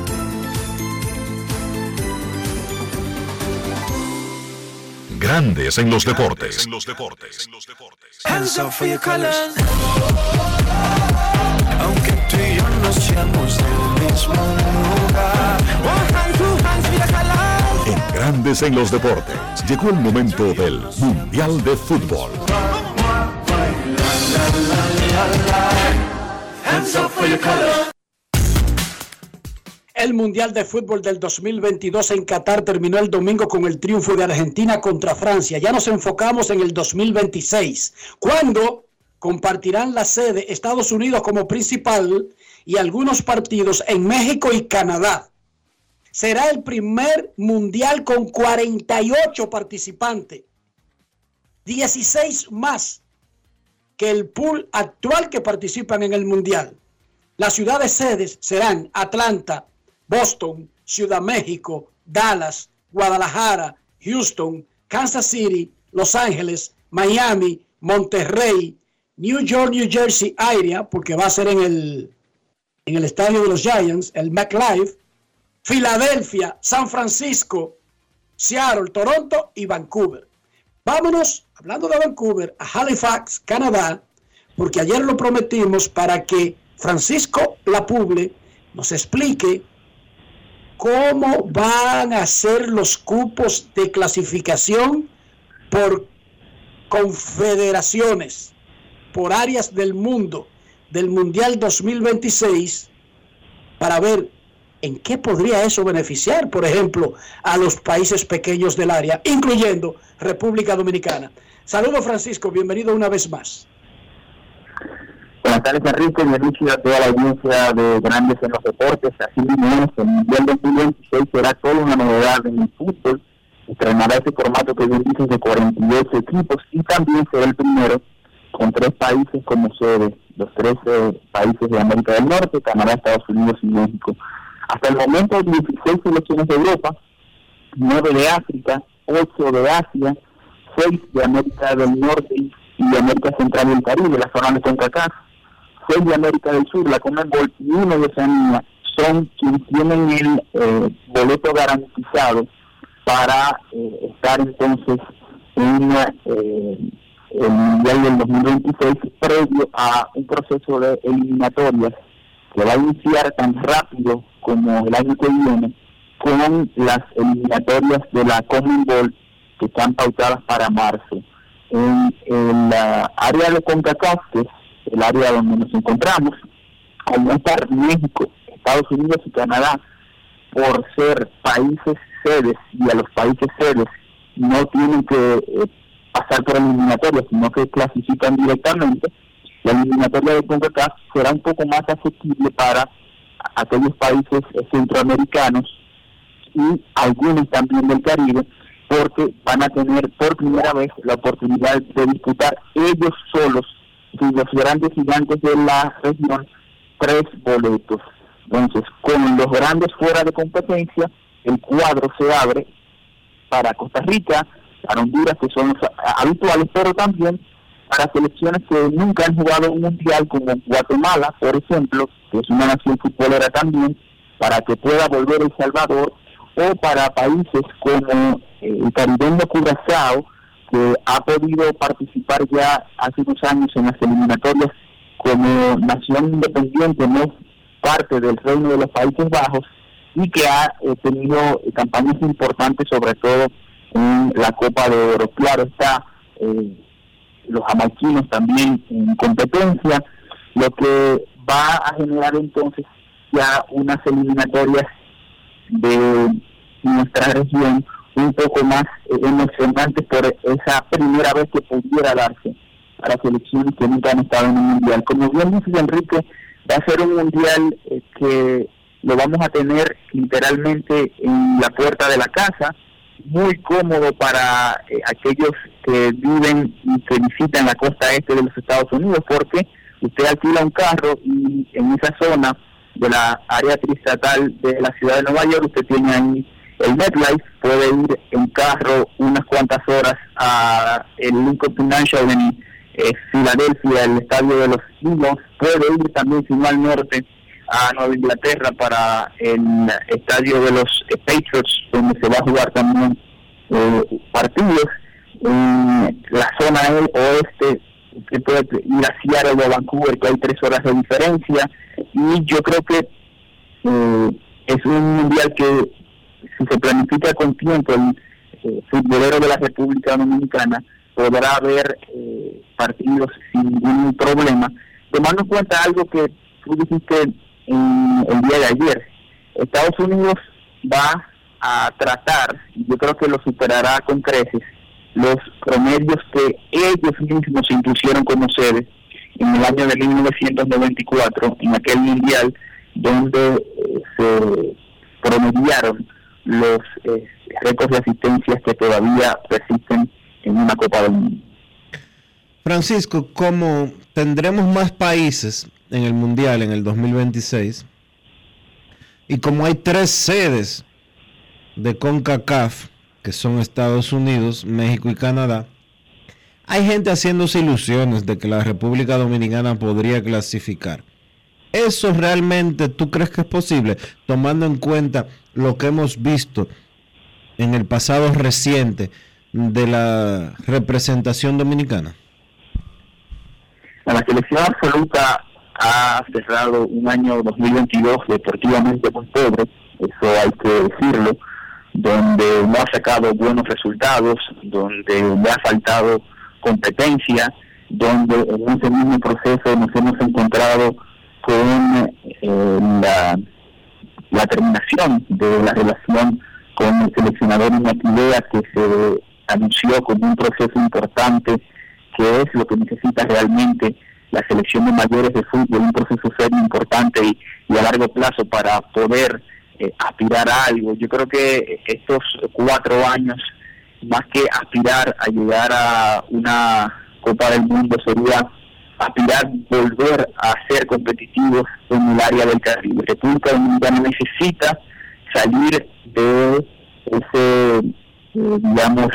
Grandes en los deportes. Hands up for your colors. Aunque tú y yo no seamos del mismo lugar. En Grandes en los deportes. Llegó el momento del Mundial de Fútbol. Hands up for your colors. El Mundial de Fútbol del 2022 en Qatar terminó el domingo con el triunfo de Argentina contra Francia. Ya nos enfocamos en el 2026, cuando compartirán la sede Estados Unidos como principal y algunos partidos en México y Canadá. Será el primer Mundial con 48 participantes, 16 más que el pool actual que participan en el Mundial. Las ciudades sedes serán Atlanta, Boston, Ciudad México, Dallas, Guadalajara, Houston, Kansas City, Los Ángeles, Miami, Monterrey, New York, New Jersey area, porque va a ser en el, en el estadio de los Giants, el McLive, Filadelfia, San Francisco, Seattle, Toronto y Vancouver. Vámonos, hablando de Vancouver, a Halifax, Canadá, porque ayer lo prometimos para que Francisco Lapuble nos explique cómo van a ser los cupos de clasificación por confederaciones, por áreas del mundo del Mundial 2026, para ver en qué podría eso beneficiar, por ejemplo, a los países pequeños del área, incluyendo República Dominicana. Saludos Francisco, bienvenido una vez más. Buenas tardes, Enrique. Bienvenido a toda la audiencia de Grandes en los Deportes. Así mismo el Mundial 2026 será solo una novedad en el fútbol. Estrenará ese formato que bien de 48 equipos y también será el primero con tres países como sede, los tres eh, países de América del Norte, Canadá, Estados Unidos y México. Hasta el momento, 16 selecciones de Europa nueve de África, ocho de Asia, seis de América del Norte y América Central y el Caribe, la zona de CONCACAF, seis de América del Sur, la Conmebol y uno de Oceanía, son quienes tienen el eh, boleto garantizado para eh, estar entonces en eh, el Mundial del 2026 previo a un proceso de eliminatorias que va a iniciar tan rápido como el año que viene con las eliminatorias de la Conmebol que están pautadas para marzo. En el área de CONCACAF, que el área donde nos encontramos, al no estar México, Estados Unidos y Canadá, por ser países sedes y a los países sedes no tienen que eh, pasar por eliminatorias, sino que clasifican directamente, la eliminatoria de CONCACAF será un poco más asequible para aquellos países centroamericanos y algunos también del Caribe, porque van a tener por primera vez la oportunidad de disputar ellos solos, los grandes gigantes de la región, tres boletos. Entonces, con los grandes fuera de competencia, el cuadro se abre para Costa Rica, para Honduras, que son los habituales, pero también para selecciones que nunca han jugado un mundial, como Guatemala, por ejemplo, que es una nación futbolera también, para que pueda volver El Salvador, o para países como eh, el caribeño Curazao, que ha podido participar ya hace unos años en las eliminatorias como nación independiente, no parte del reino de los Países Bajos, y que ha eh, tenido campañas importantes, sobre todo en la Copa de Oro. Claro está, eh, los jamaiquinos también en competencia, lo que va a generar entonces ya unas eliminatorias de nuestra región un poco más eh, emocionantes por esa primera vez que pudiera darse a las selecciones que nunca han estado en un mundial. Como bien dice Enrique, va a ser un mundial que lo vamos a tener literalmente en la puerta de la casa, muy cómodo para eh, aquellos que viven y que visitan la costa este de los Estados Unidos, porque usted alquila un carro y en esa zona de la área tristatal de la ciudad de Nueva York, usted tiene ahí el MetLife, puede ir en carro unas cuantas horas a el Lincoln Financial en eh, Filadelfia, el estadio de los Eagles, puede ir también, si al norte, a Nueva Inglaterra para el estadio de los Patriots, donde se va a jugar también eh, partidos. En la zona oeste, que puede ir a Seattle o Vancouver, que hay tres horas de diferencia. Y yo creo que eh, es un mundial que, si se planifica con tiempo, el eh, futbolero de la República Dominicana podrá ver partidos sin ningún problema, tomando en cuenta algo que tú dijiste el día de ayer. Estados Unidos va a tratar, yo creo que lo superará con creces, los promedios que ellos mismos impusieron como sede en el año de 1994, en aquel mundial donde eh, se promediaron los eh, récords de asistencias que todavía persisten en una Copa del Mundo. Francisco, como tendremos más países en el Mundial en el 2026. Y como hay tres sedes de CONCACAF, que son Estados Unidos, México y Canadá, hay gente haciéndose ilusiones de que la República Dominicana podría clasificar. ¿Eso realmente tú crees que es posible, tomando en cuenta lo que hemos visto en el pasado reciente de la representación dominicana? La selección absoluta ha cerrado un año 2022 deportivamente muy pobre, eso hay que decirlo, donde no ha sacado buenos resultados, donde le ha faltado competencia, donde en ese mismo proceso nos hemos encontrado con eh, la, la, terminación de la relación con el seleccionador Iñaki que se anunció como un proceso importante, que es lo que necesita realmente la selección de mayores de fútbol, un proceso serio importante y, a largo plazo para poder eh, aspirar a algo. Yo creo que estos cuatro años, más que aspirar a llegar a una Copa del Mundo, sería aspirar volver a ser competitivos en el área del Caribe. República Dominicana necesita salir de ese eh, digamos,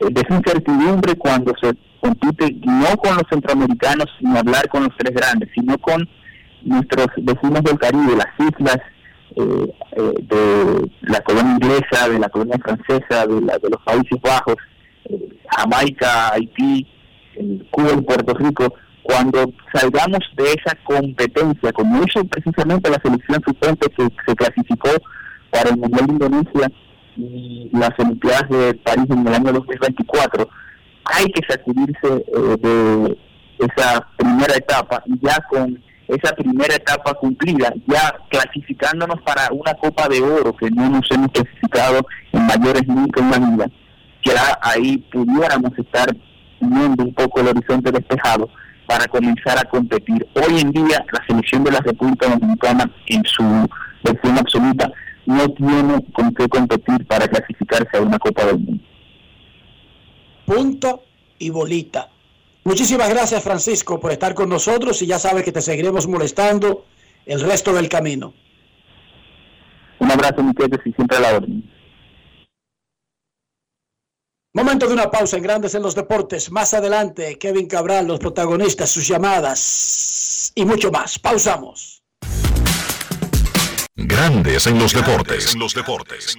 eh, de esa incertidumbre cuando se compite no con los centroamericanos sin hablar con los tres grandes, sino con nuestros vecinos del Caribe, las islas eh, eh, de la colonia inglesa, de la colonia francesa, de, la, de los Países Bajos, Jamaica, Haití, Cuba y Puerto Rico, cuando salgamos de esa competencia, como hizo precisamente la selección suplente que se clasificó para el Mundial de Indonesia y las Olimpiadas de París en el año 2024, hay que sacudirse eh, de esa primera etapa ya con esa primera etapa cumplida, ya clasificándonos para una Copa de Oro que no nos hemos clasificado en mayores nunca en la vida, ya ahí pudiéramos estar viendo un poco el horizonte despejado para comenzar a competir. Hoy en día la selección de la República Dominicana en su versión absoluta no tiene con qué competir para clasificarse a una Copa del Mundo. Punto y bolita. Muchísimas gracias Francisco por estar con nosotros y ya sabes que te seguiremos molestando el resto del camino. Un abrazo, muchachos, y siempre a la orden. Momento de una pausa en Grandes en los Deportes. Más adelante, Kevin Cabral, los protagonistas, sus llamadas y mucho más. Pausamos. Grandes en los deportes. En los deportes.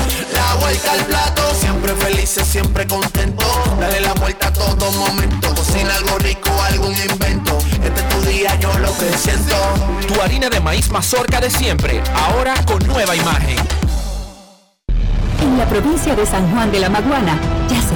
La vuelta al plato, siempre felices, siempre contento. Dale la vuelta a todo momento. Cocina algo rico, algún invento. Este es tu día, yo lo que siento. Tu harina de maíz mazorca de siempre, ahora con nueva imagen. En la provincia de San Juan de la Maguana ya se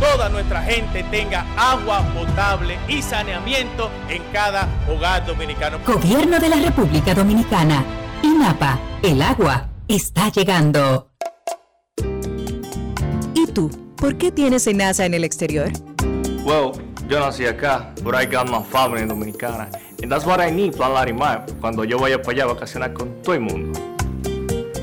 toda nuestra gente tenga agua potable y saneamiento en cada hogar dominicano. Gobierno de la República Dominicana. INAPA. El agua está llegando. ¿Y tú? ¿Por qué tienes NASA en el exterior? Well, yo nací acá, but I got my family dominicana. And that's what I need, Plan Larimar, cuando yo vaya para allá a vacacionar con todo el mundo.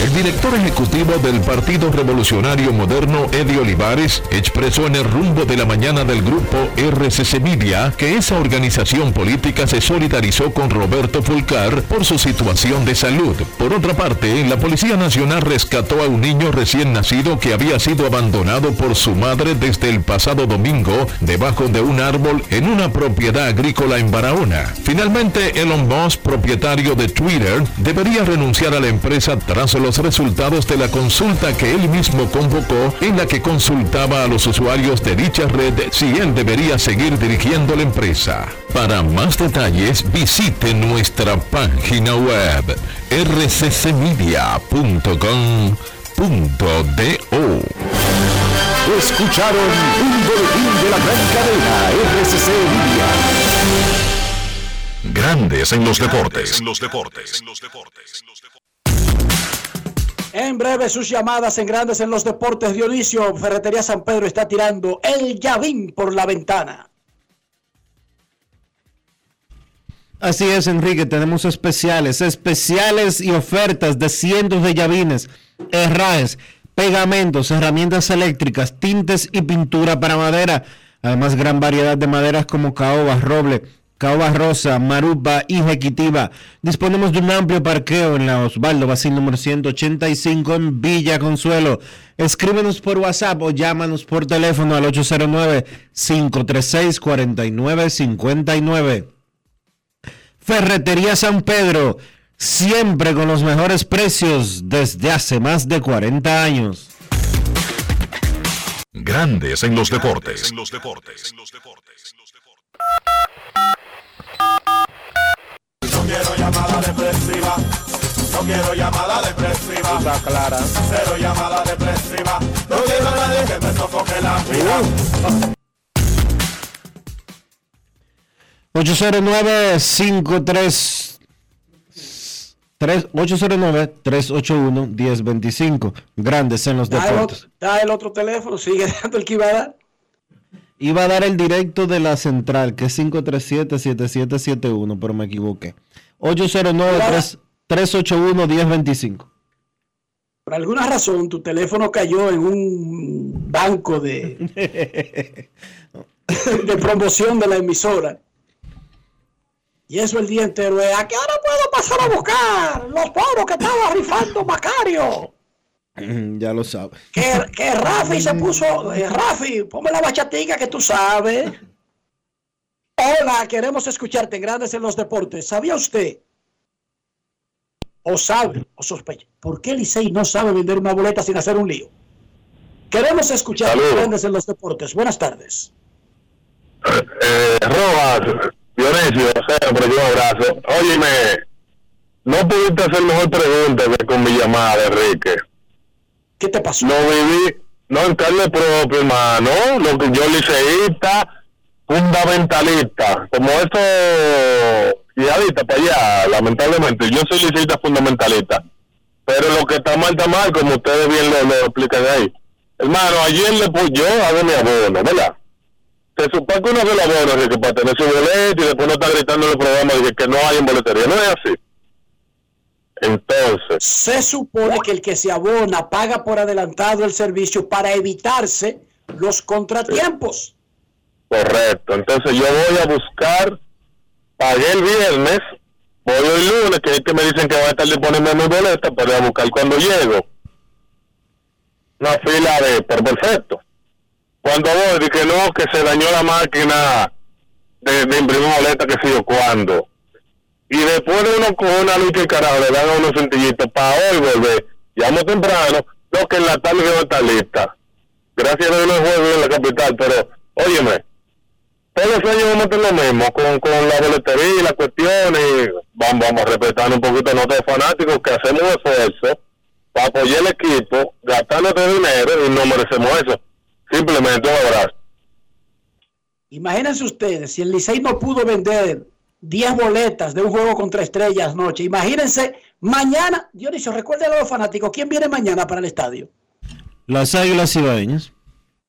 El director ejecutivo del Partido Revolucionario Moderno, Eddie Olivares, expresó en el rumbo de la mañana del grupo RCC Media que esa organización política se solidarizó con Roberto Fulcar por su situación de salud. Por otra parte, la Policía Nacional rescató a un niño recién nacido que había sido abandonado por su madre desde el pasado domingo debajo de un árbol en una propiedad agrícola en Barahona. Finalmente, Elon Musk, propietario de Twitter, debería renunciar a la empresa tras los resultados de la consulta que él mismo convocó en la que consultaba a los usuarios de dicha red si él debería seguir dirigiendo la empresa. Para más detalles visite nuestra página web rccmedia.com.do. Escucharon un boletín de la gran cadena RCC Media. Grandes en los deportes. En breve sus llamadas en Grandes en los Deportes. Dionisio, Ferretería San Pedro está tirando el llavín por la ventana. Así es, Enrique, tenemos especiales, especiales y ofertas de cientos de llavines, herrajes, pegamentos, herramientas eléctricas, tintes y pintura para madera. Además, gran variedad de maderas como caoba, roble, caoba rosa, marupa y jequitiva. Disponemos de un amplio parqueo en la Osvaldo Basil número 185 en Villa Consuelo. Escríbenos por WhatsApp o llámanos por teléfono al 809-536-4959. Ferretería San Pedro, siempre con los mejores precios desde hace más de 40 años. Grandes en los deportes. No quiero llamada depresiva. No quiero llamada depresiva. Está clara. Cero llamada depresiva. No quiero a nadie que me sofoque la vida. 809-53 809-381-1025. Grandes en los Da el, deportes. otro, da el otro teléfono, sigue dando el que iba a dar. Iba a dar el directo de la central, que es 537-7771, pero me equivoqué. 809-381-1025. Por alguna razón tu teléfono cayó en un banco de, de promoción de la emisora. Y eso el día entero es, ¿a qué hora puedo pasar a buscar los poros que estaba rifando Macario? ya lo sabe. Que, que Rafi se puso, eh, Rafi, ponme la bachatica que tú sabes. Hola, queremos escucharte en Grandes en los Deportes. ¿Sabía usted? O sabe, o sospecha. ¿Por qué Licey no sabe vender una boleta sin hacer un lío? Queremos escucharte en Grandes en los Deportes. Buenas tardes. Eh, Robas, Dionisio, un abrazo. Óyeme, no pudiste hacer mejor pregunta que con mi llamada, Enrique. ¿Qué te pasó? Lo viví, no en carne propia, hermano. Lo que yo liceísta, fundamentalista. Como esto, yadita para allá, lamentablemente. Yo soy liceísta fundamentalista. Pero lo que está mal, está mal, como ustedes bien lo, lo explican ahí. Hermano, ayer le puse yo a mi abono, ¿verdad? se supone que uno el abono así que para tener su boleto y después no está gritando el programa de que no hay en boletería. No es así. Entonces. Se supone que el que se abona paga por adelantado el servicio para evitarse los contratiempos. Correcto. Entonces yo voy a buscar, pagué el viernes, voy el lunes, que es que me dicen que va a estar disponible mi boleta, para ir a buscar cuando llego. Una fila de, pero perfecto. Cuando voy, dije no, que se dañó la máquina de, imprimir boleta, que sé yo cuándo. Y después de uno con una lucha y carajo, le dan a unos centillitos para hoy volver. Llamo temprano, no, que en la tarde no está lista. Gracias a Dios no juego en la capital, pero, óyeme, todos los años vamos a hacer lo mismo, con, con la boletería y las cuestiones, vamos, vamos a respetar un poquito a nosotros fanáticos que hacemos esfuerzo para apoyar el equipo, gastando de dinero y no merecemos eso. Simplemente un abrazo. Imagínense ustedes, si el Licey no pudo vender 10 boletas de un juego contra estrellas noche, imagínense mañana, Dionisio, recuerden a los fanáticos, ¿quién viene mañana para el estadio? Las águilas ibaeñas.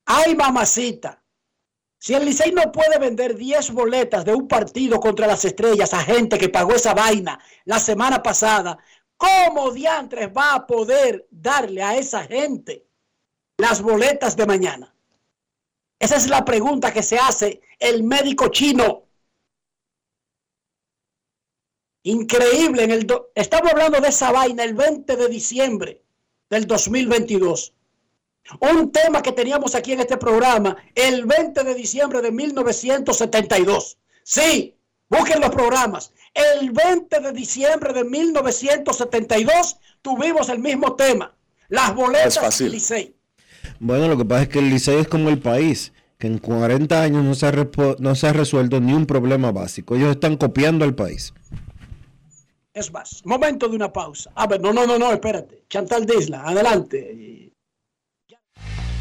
¡Ay, mamacita! Si el Licey no puede vender 10 boletas de un partido contra las estrellas a gente que pagó esa vaina la semana pasada, ¿Cómo diantres va a poder darle a esa gente las boletas de mañana? Esa es la pregunta que se hace el médico chino. Increíble. En el Estamos hablando de esa vaina el 20 de diciembre del 2022. Un tema que teníamos aquí en este programa el 20 de diciembre de 1972. Sí, busquen los programas. El 20 de diciembre de 1972 tuvimos el mismo tema. Las boletas fácil. Licey. Bueno, lo que pasa es que el Licey es como el país, que en 40 años no se ha, no se ha resuelto ni un problema básico. Ellos están copiando al país. Es más, momento de una pausa. A ver, no, no, no, no, espérate. Chantal Disla, adelante.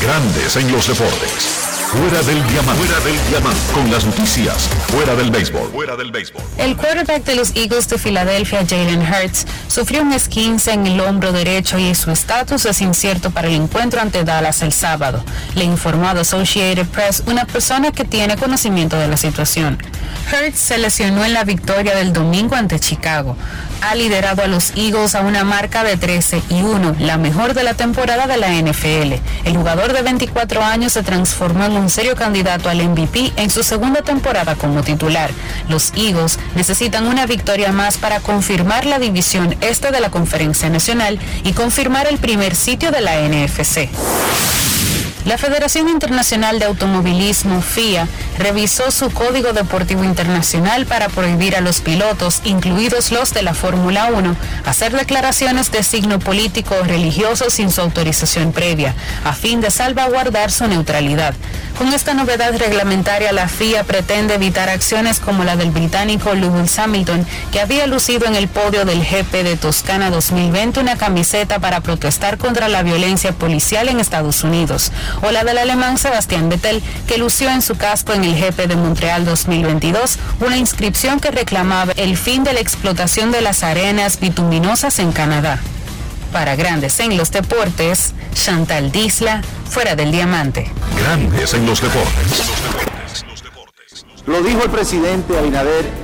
Grandes en los deportes. Fuera del diamante. Fuera del diamante. Con las noticias. Fuera del béisbol. Fuera del béisbol. El quarterback de los Eagles de Filadelfia, Jalen Hurts, sufrió un esquince en el hombro derecho y su estatus es incierto para el encuentro ante Dallas el sábado, le informó a Associated Press una persona que tiene conocimiento de la situación. Hurts se lesionó en la victoria del domingo ante Chicago. Ha liderado a los Eagles a una marca de 13 y 1, la mejor de la temporada de la NFL. El jugador de 24 años se transformó en un serio candidato al MVP en su segunda temporada como titular. Los Eagles necesitan una victoria más para confirmar la división este de la Conferencia Nacional y confirmar el primer sitio de la NFC. La Federación Internacional de Automovilismo, FIA, revisó su Código Deportivo Internacional para prohibir a los pilotos, incluidos los de la Fórmula 1, hacer declaraciones de signo político o religioso sin su autorización previa, a fin de salvaguardar su neutralidad. Con esta novedad reglamentaria, la FIA pretende evitar acciones como la del británico Lewis Hamilton, que había lucido en el podio del GP de Toscana 2020 una camiseta para protestar contra la violencia policial en Estados Unidos, o la del alemán Sebastián Vettel, que lució en su casco en el GP de Montreal 2022 una inscripción que reclamaba el fin de la explotación de las arenas bituminosas en Canadá. Para Grandes en los Deportes, Chantal Disla, fuera del diamante. Grandes en los deportes. Lo dijo el presidente Abinader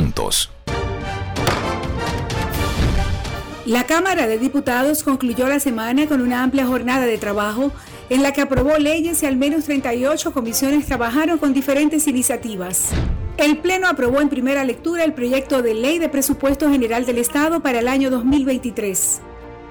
La Cámara de Diputados concluyó la semana con una amplia jornada de trabajo en la que aprobó leyes y al menos 38 comisiones trabajaron con diferentes iniciativas. El Pleno aprobó en primera lectura el proyecto de ley de presupuesto general del Estado para el año 2023.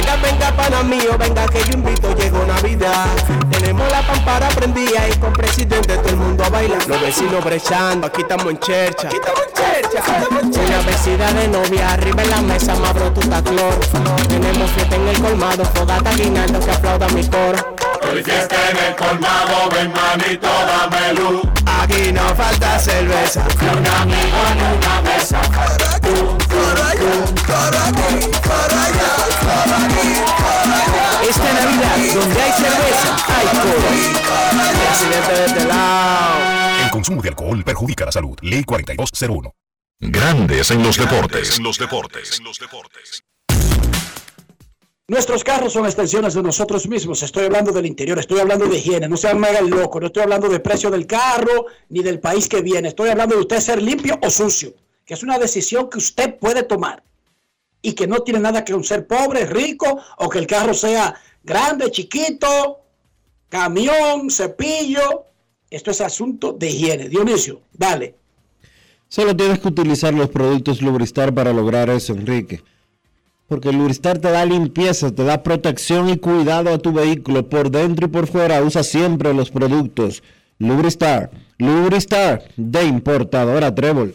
Venga, venga, pana mío, venga que yo invito, llegó Navidad. Tenemos la pampara prendida y con presidente todo el mundo a bailar. Los vecinos brechando, aquí estamos en chercha. Aquí estamos en chercha. Una vecina de novia, arriba en la mesa, más broto cloro. Tenemos fiesta en el colmado, fogata guinaldo que aplauda mi coro. Hoy fiesta en el colmado, ven manito, dame luz. Aquí no falta cerveza. Ni un amigo ni una mesa. Esta Navidad, donde hay cerveza, hay este. El consumo de alcohol perjudica la salud. Ley 4201. Grandes en los deportes. En los deportes. Nuestros carros son extensiones de nosotros mismos. Estoy hablando del interior, estoy hablando de higiene. No sean mega loco, no estoy hablando de precio del carro ni del país que viene. Estoy hablando de usted ser limpio o sucio, que es una decisión que usted puede tomar y que no tiene nada que con ser pobre, rico o que el carro sea grande, chiquito, camión, cepillo. Esto es asunto de higiene. Dionisio, dale. Solo tienes que utilizar los productos Lubristar para lograr eso, Enrique. Porque Lubristar te da limpieza, te da protección y cuidado a tu vehículo por dentro y por fuera. Usa siempre los productos Lubristar. Lubristar de importadora Trébol.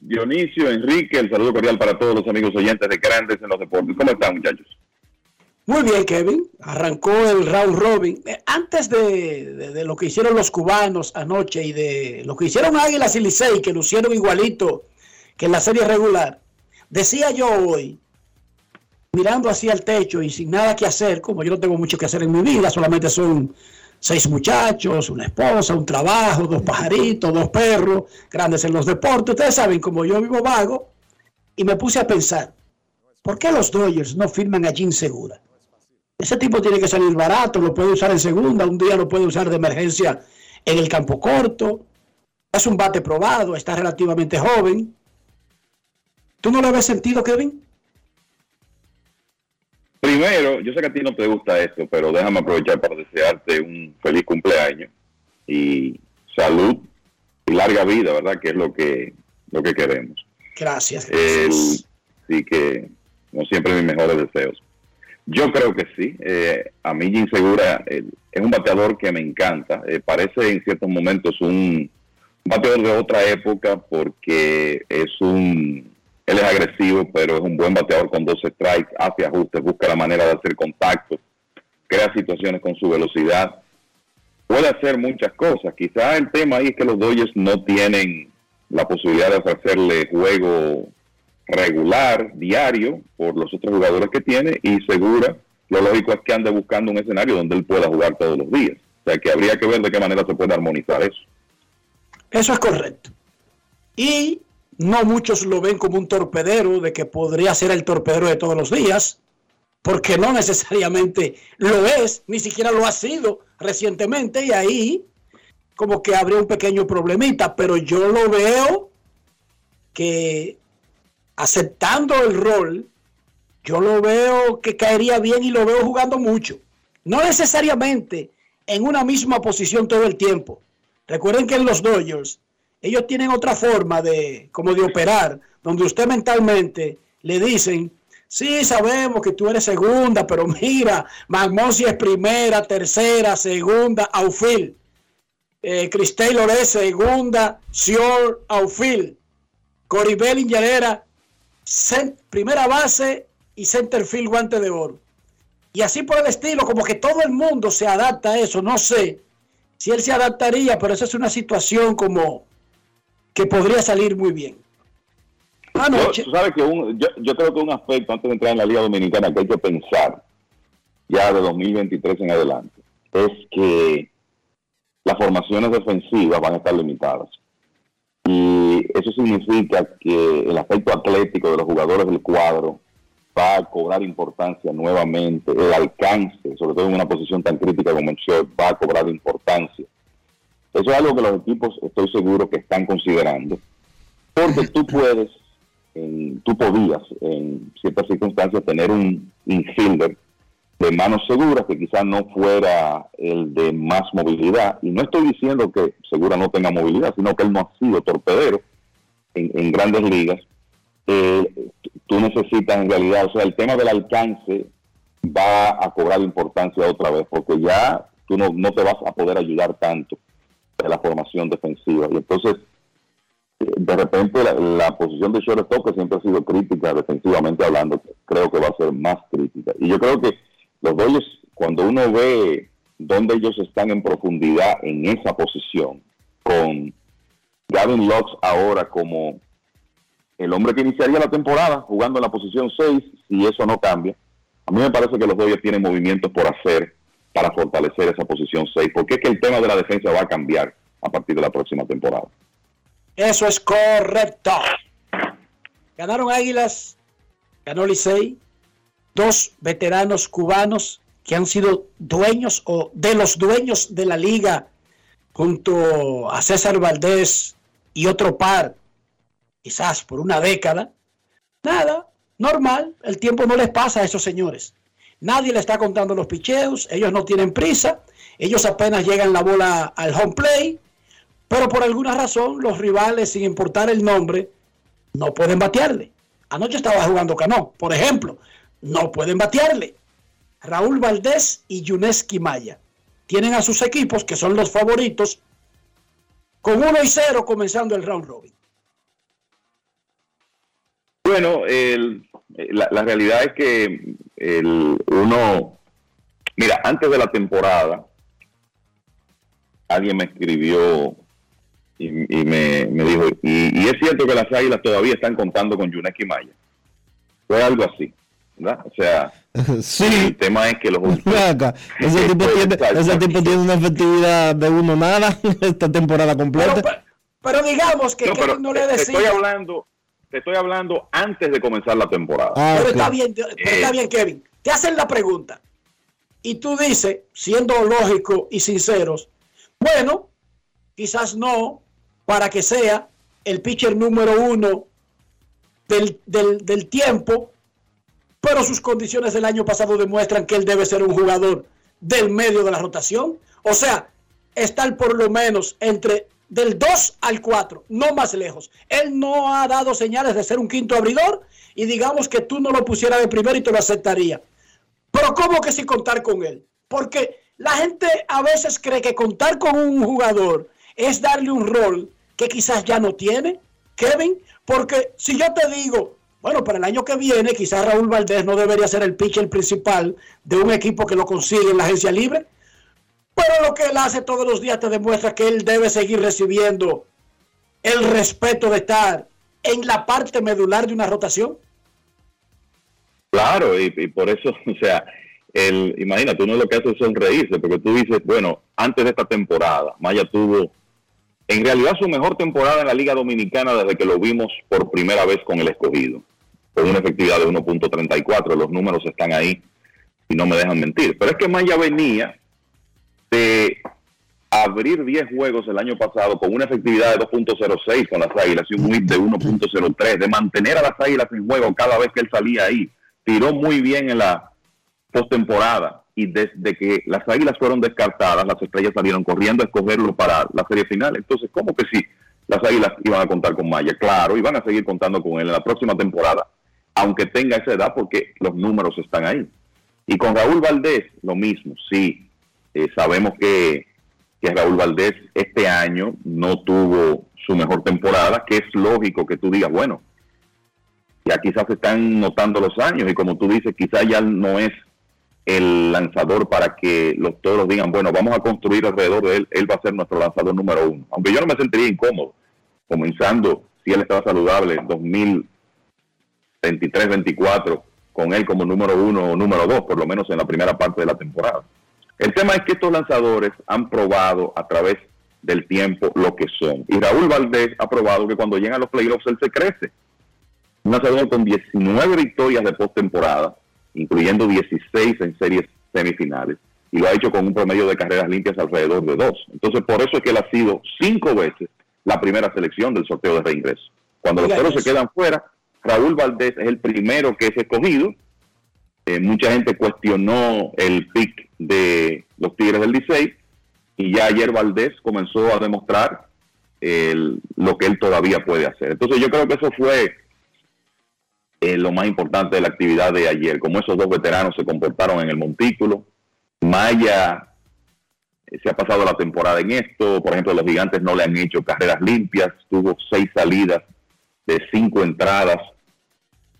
Dionisio, Enrique, el saludo cordial para todos los amigos oyentes de Grandes en los Deportes. ¿Cómo están, muchachos? Muy bien, Kevin. Arrancó el round robin. Eh, Antes de, lo que hicieron los cubanos anoche y de lo que hicieron Águilas y Licey, que lucieron igualito que en la serie regular, decía yo hoy, mirando hacia el techo y sin nada que hacer, como yo no tengo mucho que hacer en mi vida, solamente son seis muchachos, una esposa, un trabajo, dos pajaritos, dos perros, grandes en los deportes. Ustedes saben, como yo vivo vago, y me puse a pensar, ¿por qué los Dodgers no firman a Jim Segura? Ese tipo tiene que salir barato, lo puede usar en segunda, un día lo puede usar de emergencia en el campo corto. Es un bate probado, está relativamente joven. ¿Tú no le ves sentido, Kevin? Primero, yo sé que a ti no te gusta esto, pero déjame aprovechar para desearte un feliz cumpleaños y salud y larga vida, ¿verdad? Que es lo que lo que queremos. Gracias. El- Así que, como siempre, mis mejores deseos. Yo creo que sí. Eh, a mí, Jim Segura eh, es un bateador que me encanta. Eh, parece en ciertos momentos un bateador de otra época porque es un. Él es agresivo, pero es un buen bateador con dos strikes, hace ajustes, busca la manera de hacer contacto, crea situaciones con su velocidad. Puede hacer muchas cosas. Quizás el tema ahí es que los Dodgers no tienen la posibilidad de ofrecerle juego regular, diario, por los otros jugadores que tiene y segura, lo lógico es que ande buscando un escenario donde él pueda jugar todos los días. O sea que habría que ver de qué manera se puede armonizar eso. Eso es correcto. Y no muchos lo ven como un torpedero de que podría ser el torpedero de todos los días, porque no necesariamente lo es, ni siquiera lo ha sido recientemente, y ahí como que habría un pequeño problemita, pero yo lo veo que aceptando el rol, yo lo veo que caería bien y lo veo jugando mucho. No necesariamente en una misma posición todo el tiempo. Recuerden que en los Dodgers ellos tienen otra forma de como de operar, donde usted mentalmente le dicen, Sí, sabemos que tú eres segunda, pero mira, Magmosi es primera, tercera, segunda, outfield. Eh, Chris Taylor es segunda, Sior, outfield. Cory Bellinger era primera base y center field guante de oro. Y así por el estilo, como que todo el mundo se adapta a eso. No sé si él se adaptaría, pero esa es una situación como que podría salir muy bien. Yo, sabes que un- yo creo que un aspecto antes de entrar en la Liga Dominicana que hay que pensar ya de 2023 en adelante es que las formaciones defensivas van a estar limitadas. Y eso significa que el aspecto atlético de los jugadores del cuadro va a cobrar importancia nuevamente. El alcance, sobre todo en una posición tan crítica como el short, va a cobrar importancia. Eso es algo que los equipos estoy seguro que están considerando. Porque tú puedes, en- tú podías en ciertas circunstancias tener un infielder de manos seguras que quizás no fuera el de más movilidad. Y no estoy diciendo que Segura no tenga movilidad, sino que él no ha sido torpedero en, grandes ligas. Eh, tú necesitas en realidad, o sea, el tema del alcance va a cobrar importancia otra vez, porque ya tú no, no te vas a poder ayudar tanto de la formación defensiva. Y entonces, eh, de repente, la, posición de shortstop, que siempre ha sido crítica defensivamente hablando, creo que va a ser más crítica. Y yo creo que los Dodgers, cuando uno ve dónde ellos están en profundidad en esa posición, con Gavin Lux ahora como el hombre que iniciaría la temporada jugando en la posición 6, si eso no cambia, a mí me parece que los Dodgers tienen movimientos por hacer para fortalecer esa posición 6, porque es que el tema de la defensa va a cambiar a partir de la próxima temporada. Eso es correcto. Ganaron Águilas, ganó Licey, dos veteranos cubanos que han sido dueños o de los dueños de la liga junto a César Valdés y otro par, quizás por una década. Nada, normal, el tiempo no les pasa a esos señores. Nadie le está contando los picheos, ellos no tienen prisa, ellos apenas llegan la bola al home play, pero por alguna razón los rivales, sin importar el nombre, no pueden batearle. Anoche estaba jugando Cano, por ejemplo, no pueden batearle. Raúl Valdés y Yuneski Maya tienen a sus equipos, que son los favoritos, con 1 y 0 comenzando el round robin. Bueno, el- la, la realidad es que el, uno, mira, antes de la temporada, alguien me escribió y, y me, me dijo, y, y es cierto que las águilas todavía están contando con Yuneski Maya. Fue algo así, ¿verdad? O sea, el tema es que los acá, ese, tipo tiene, ese tipo tiene una efectividad de uno nada esta temporada completa. Pero digamos que No, pero no le decía. estoy hablando, te estoy hablando antes de comenzar la temporada. Ah, pero está bien, pero está bien, Kevin. Te hacen la pregunta y tú dices, siendo lógico y sinceros, bueno, quizás no, para que sea el pitcher número uno del, del, del tiempo, pero sus condiciones del año pasado demuestran que él debe ser un jugador del medio de la rotación. O sea, estar por lo menos entre del 2 al 4, no más lejos. Él no ha dado señales de ser un quinto abridor y digamos que tú no lo pusieras de primero y te lo aceptaría. Pero ¿cómo que sin contar con él? Porque la gente a veces cree que contar con un jugador es darle un rol que quizás ya no tiene, Kevin, porque si yo te digo, bueno, para el año que viene quizás Raúl Valdés no debería ser el pitcher principal de un equipo que lo consigue en la agencia libre, pero lo que él hace todos los días te demuestra que él debe seguir recibiendo el respeto de estar en la parte medular de una rotación. Claro, y, por eso, o sea, el, imagínate, uno lo que hace es sonreírse, porque tú dices, bueno, antes de esta temporada, Maya tuvo, en realidad, su mejor temporada en la Liga Dominicana desde que lo vimos por primera vez con el escogido, con una efectividad de 1.34, los números están ahí y no me dejan mentir. Pero es que Maya venía de abrir 10 juegos el año pasado con una efectividad de 2.06 con las Águilas y un whip de 1.03, de mantener a las Águilas en juego cada vez que él salía ahí. Tiró muy bien en la postemporada y desde que las Águilas fueron descartadas, las estrellas salieron corriendo a escogerlo para la serie final. Entonces, ¿cómo que sí? Las Águilas iban a contar con Maya, claro, y van a seguir contando con él en la próxima temporada. aunque tenga esa edad, porque los números están ahí. Y con Raúl Valdés, lo mismo, sí, eh, sabemos que, que Raúl Valdés este año no tuvo su mejor temporada, que es lógico que tú digas, bueno, ya quizás se están notando los años y como tú dices, quizás ya no es el lanzador para que los toros digan, bueno, vamos a construir alrededor de él, él va a ser nuestro lanzador número uno. Aunque yo no me sentiría incómodo, comenzando, si él está saludable, 2023-24, con él como número uno o número dos, por lo menos en la primera parte de la temporada. El tema es que estos lanzadores han probado a través del tiempo lo que son. Y Raúl Valdés ha probado que cuando llegan los playoffs él se crece. Un lanzador con 19 victorias de postemporada, incluyendo 16 en series semifinales, y lo ha hecho con un promedio de carreras limpias alrededor de dos. Entonces, por eso es que él ha sido cinco veces la primera selección del sorteo de reingreso. Cuando los toros se quedan fuera, Raúl Valdés es el primero que es escogido. Eh, mucha gente cuestionó el pick de los Tigres del 16 y ya ayer Valdés comenzó a demostrar lo que él todavía puede hacer. Entonces yo creo que eso fue eh, lo más importante de la actividad de ayer, como esos dos veteranos se comportaron en el montículo. Maya eh, se ha pasado la temporada en esto, por ejemplo, los gigantes no le han hecho carreras limpias, tuvo seis salidas de cinco entradas,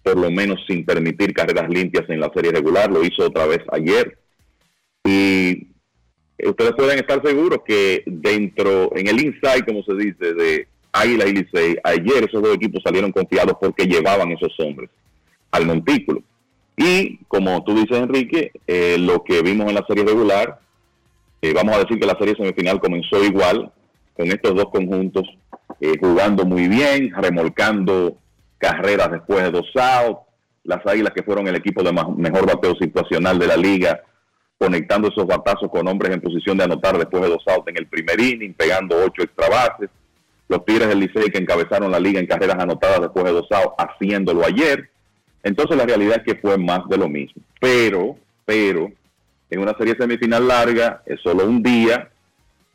por lo menos sin permitir carreras limpias en la serie regular, lo hizo otra vez ayer. Y ustedes pueden estar seguros que dentro, en el inside, como se dice, de Águila y Licey, ayer esos dos equipos salieron confiados porque llevaban esos hombres al montículo. Y como tú dices, Enrique, eh, lo que vimos en la serie regular, eh, vamos a decir que la serie semifinal comenzó igual, con estos dos conjuntos eh, jugando muy bien, remolcando carreras después de dos outs, las Águilas que fueron el equipo de mejor bateo situacional de la liga, conectando esos batazos con hombres en posición de anotar después de dos outs en el primer inning, pegando ocho extra bases. Los Tigres del Licey que encabezaron la liga en carreras anotadas después de dos outs, haciéndolo ayer. Entonces la realidad es que fue más de lo mismo. Pero, pero, en una serie semifinal larga, es solo un día.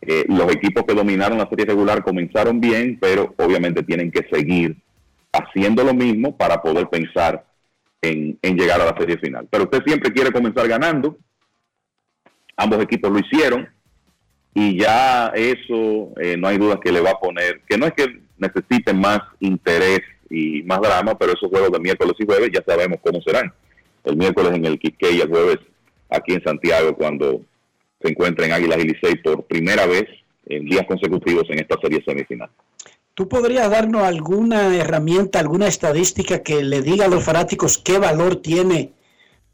Eh, los equipos que dominaron la serie regular comenzaron bien, pero obviamente tienen que seguir haciendo lo mismo para poder pensar en, en llegar a la serie final. Pero usted siempre quiere comenzar ganando, Ambos equipos lo hicieron y ya eso eh, no hay duda que le va a poner, que no es que necesiten más interés y más drama, pero esos juegos de miércoles y jueves ya sabemos cómo serán. El miércoles en el Quique y el jueves aquí en Santiago cuando se encuentren Águilas y Licey por primera vez en días consecutivos en esta serie semifinal. ¿Tú podrías darnos alguna herramienta, alguna estadística que le diga a los fanáticos qué valor tiene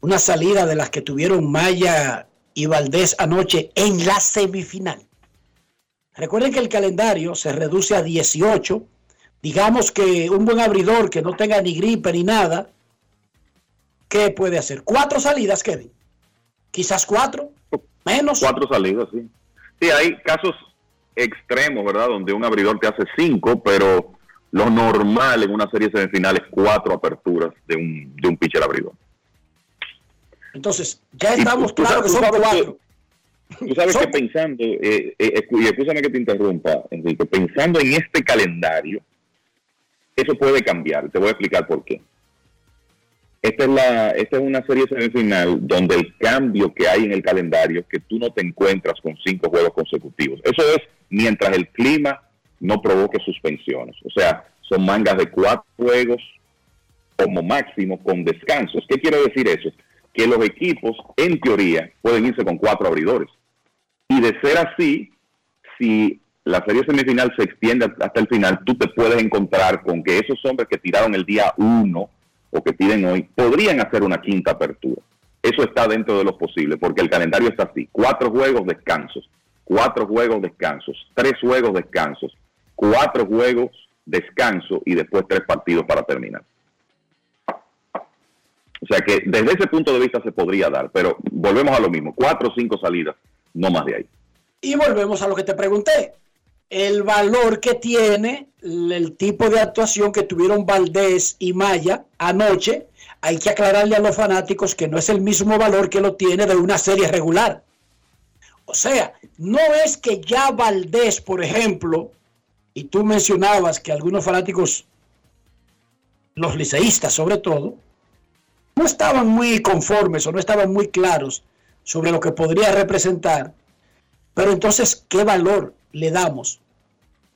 una salida de las que tuvieron Maya y Valdés anoche en la semifinal. Recuerden que el calendario se reduce a 18. Digamos que un buen abridor que no tenga ni gripe ni nada, ¿qué puede hacer? Cuatro salidas, Kevin. Quizás cuatro, menos. Cuatro salidas, sí. Sí, hay casos extremos, ¿verdad? Donde un abridor te hace cinco, pero lo normal en una serie semifinal es cuatro aperturas de un, de un pitcher abridor. Entonces, ya estamos claros que son cuatro. tú sabes que pensando, eh, eh, y escúchame que te interrumpa, Enrique, pensando en este calendario, eso puede cambiar. Te voy a explicar por qué. Esta es, la, esta es una serie semifinal donde el cambio que hay en el calendario es que tú no te encuentras con cinco juegos consecutivos. Eso es mientras el clima no provoque suspensiones. O sea, son mangas de cuatro juegos como máximo con descansos. ¿Qué quiere decir eso? Que los equipos, en teoría, pueden irse con cuatro abridores. Y de ser así, si la serie semifinal se extiende hasta el final, tú te puedes encontrar con que esos hombres que tiraron el día uno o que piden hoy, podrían hacer una quinta apertura. Eso está dentro de lo posible, porque el calendario está así. Cuatro juegos descansos, cuatro juegos descansos, tres juegos descansos, cuatro juegos descanso y después tres partidos para terminar. O sea que desde ese punto de vista se podría dar, pero volvemos a lo mismo, cuatro o cinco salidas, no más de ahí. Y volvemos a lo que te pregunté, el valor que tiene el tipo de actuación que tuvieron Valdés y Maya anoche, hay que aclararle a los fanáticos que no es el mismo valor que lo tiene de una serie regular. O sea, no es que ya Valdés, por ejemplo, y tú mencionabas que algunos fanáticos, los liceístas sobre todo, no estaban muy conformes o no estaban muy claros sobre lo que podría representar. Pero entonces, ¿qué valor le damos?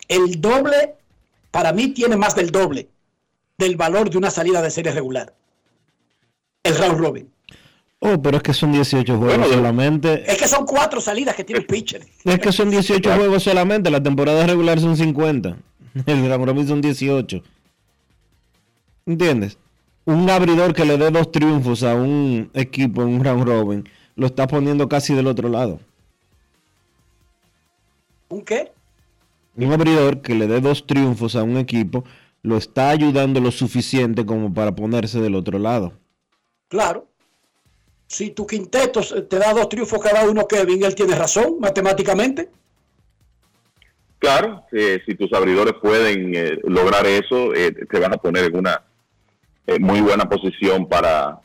El doble, para mí, tiene más del doble del valor de una salida de serie regular. El round robin. Oh, pero es que son 18 juegos solamente. Es que son cuatro salidas que tiene el pitcher. Es que son 18 juegos solamente. La temporada regular son 50. El round robin son 18. ¿Entiendes? Un abridor que le dé dos triunfos a un equipo en un round robin lo está poniendo casi del otro lado. ¿Un qué? Un abridor que le dé dos triunfos a un equipo lo está ayudando lo suficiente como para ponerse del otro lado. Claro. Si tu quinteto te da dos triunfos cada uno, Kevin, él tiene razón matemáticamente. Claro, si tus abridores pueden eh, lograr eso, eh, te van a poner en una eh, muy buena posición para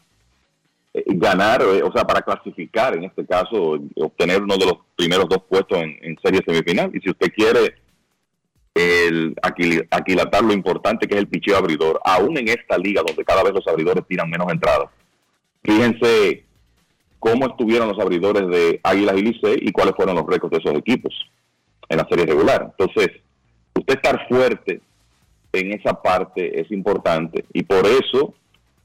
ganar, o sea, para clasificar, en este caso, obtener uno de los primeros dos puestos en, en serie semifinal. Y si usted quiere el aquilatar lo importante que es el picheo abridor, aún en esta liga donde cada vez los abridores tiran menos entradas. Fíjense cómo estuvieron los abridores de Águilas y Licey y cuáles fueron los récords de esos equipos en la serie regular. Entonces, usted estar fuerte en esa parte es importante y por eso,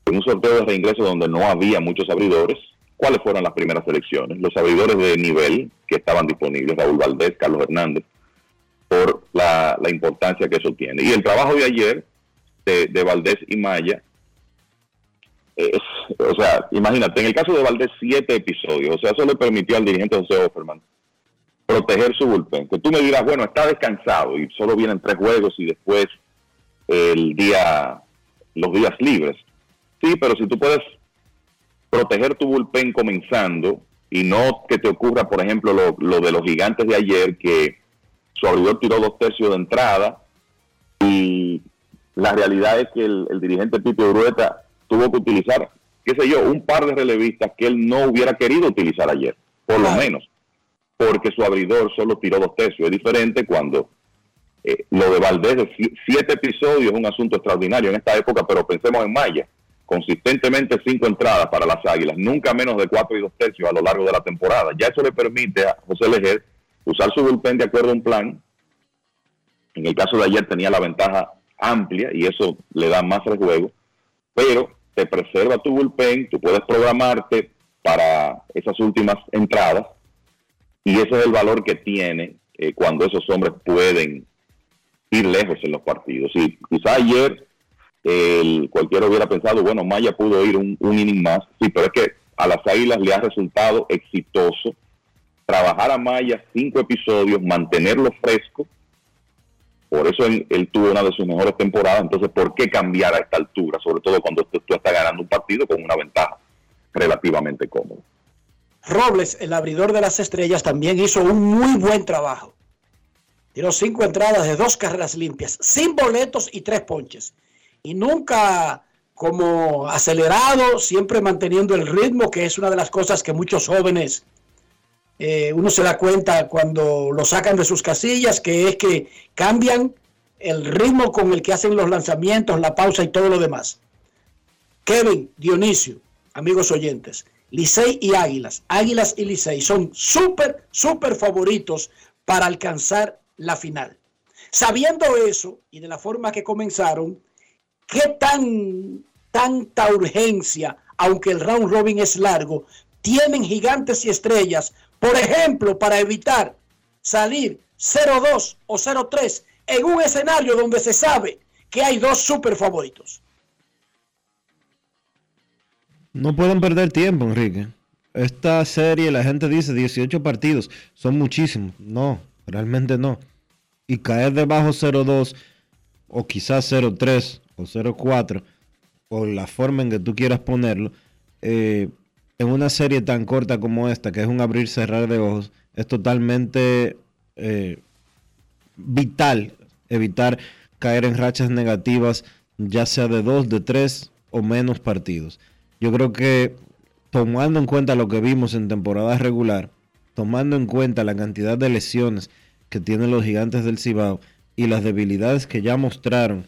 en un sorteo de reingreso donde no había muchos abridores, ¿cuáles fueron las primeras selecciones? Los abridores de nivel que estaban disponibles, Raúl Valdés, Carlos Hernández, por la, importancia que eso tiene. Y el trabajo de ayer de, Valdés y Maya, es, o sea, imagínate, en el caso de Valdés, siete episodios, o sea, eso le permitió al dirigente José Offerman proteger su bullpen. Que tú me dirás, bueno, está descansado y solo vienen tres juegos y después el día, los días libres. Sí, pero si tú puedes proteger tu bullpen comenzando y no que te ocurra, por ejemplo, lo, lo de los gigantes de ayer, que su abridor tiró dos tercios de entrada y la realidad es que el, dirigente Pipe Urueta tuvo que utilizar, qué sé yo, un par de relevistas que él no hubiera querido utilizar ayer, por lo menos, porque su abridor solo tiró dos tercios. Es diferente cuando eh, lo de Valdés siete episodios es un asunto extraordinario en esta época, pero pensemos en Maya. Consistentemente cinco entradas para las Águilas, nunca menos de cuatro y dos tercios a lo largo de la temporada. Ya eso le permite a José Leger usar su bullpen de acuerdo a un plan. En el caso de ayer tenía la ventaja amplia y eso le da más rejuego, pero te preserva tu bullpen, tú puedes programarte para esas últimas entradas y ese es el valor que tiene eh, cuando esos hombres pueden ir lejos en los partidos. Y quizá ayer cualquiera hubiera pensado, bueno, Maya pudo ir un, un inning más, sí, pero es que a las Águilas le ha resultado exitoso trabajar a Maya cinco episodios, mantenerlo fresco. Por eso él, tuvo una de sus mejores temporadas. Entonces, ¿por qué cambiar a esta altura? Sobre todo cuando tú, estás ganando un partido con una ventaja relativamente cómoda. Robles, el abridor de las estrellas, también hizo un muy buen trabajo. Tiró cinco entradas de dos carreras limpias, sin boletos y tres ponches. Y nunca como acelerado, siempre manteniendo el ritmo, que es una de las cosas que muchos jóvenes eh, uno se da cuenta cuando lo sacan de sus casillas, que es que cambian el ritmo con el que hacen los lanzamientos, la pausa y todo lo demás. Kevin, Dionisio, amigos oyentes, Licey y Águilas, Águilas y Licey son súper, súper favoritos para alcanzar la final. Sabiendo eso y de la forma que comenzaron, ¿qué tan tanta urgencia, aunque el round robin es largo, tienen gigantes y estrellas por ejemplo, para evitar salir 0-2 o 0-3 en un escenario donde se sabe que hay dos super favoritos. No pueden perder tiempo, Enrique. Esta serie, la gente dice 18 partidos, son muchísimos. No, realmente no. Y caer debajo 0-2 o quizás 0-3 o 0-4 o la forma en que tú quieras ponerlo, eh, en una serie tan corta como esta, que es un abrir cerrar de ojos, es totalmente eh, vital evitar caer en rachas negativas, ya sea de dos, de tres o menos partidos. Yo creo que tomando en cuenta lo que vimos en temporada regular, tomando en cuenta la cantidad de lesiones que tienen los gigantes del Cibao y las debilidades que ya mostraron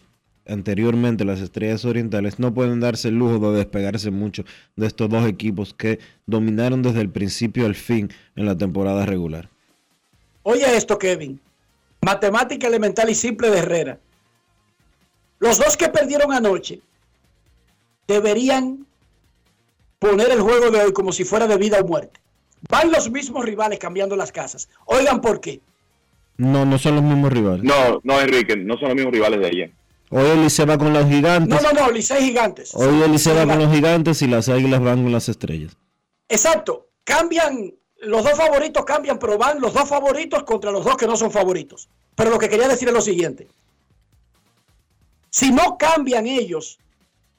anteriormente las estrellas orientales, no pueden darse el lujo de despegarse mucho de estos dos equipos que dominaron desde el principio al fin en la temporada regular. Oye esto, Kevin. Matemática elemental y simple de Herrera. Los dos que perdieron anoche deberían poner el juego de hoy como si fuera de vida o muerte. Van los mismos rivales cambiando las casas. Oigan por qué. No, no son los mismos rivales. No, no, Enrique, no son los mismos rivales de ayer. Hoy el Licey va con los gigantes. No, no, no, Licey gigantes. Hoy el Licey va con los gigantes y las águilas van con las estrellas. Exacto. Cambian, los dos favoritos cambian, pero van los dos favoritos contra los dos que no son favoritos. Pero lo que quería decir es lo siguiente. Si no cambian ellos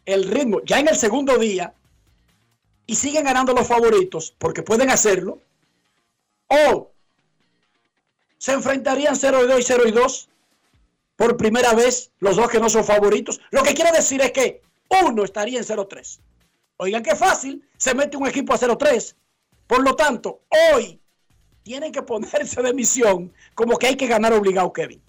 el ritmo ya en el segundo día y siguen ganando los favoritos, porque pueden hacerlo, o se enfrentarían 0 y 2 y 0 y 2 por primera vez los dos que no son favoritos. Lo que quiere decir es que uno estaría en 0-3. Oigan qué fácil, se mete un equipo a 0-3. Por lo tanto, hoy tienen que ponerse de misión como que hay que ganar obligado, Kevin.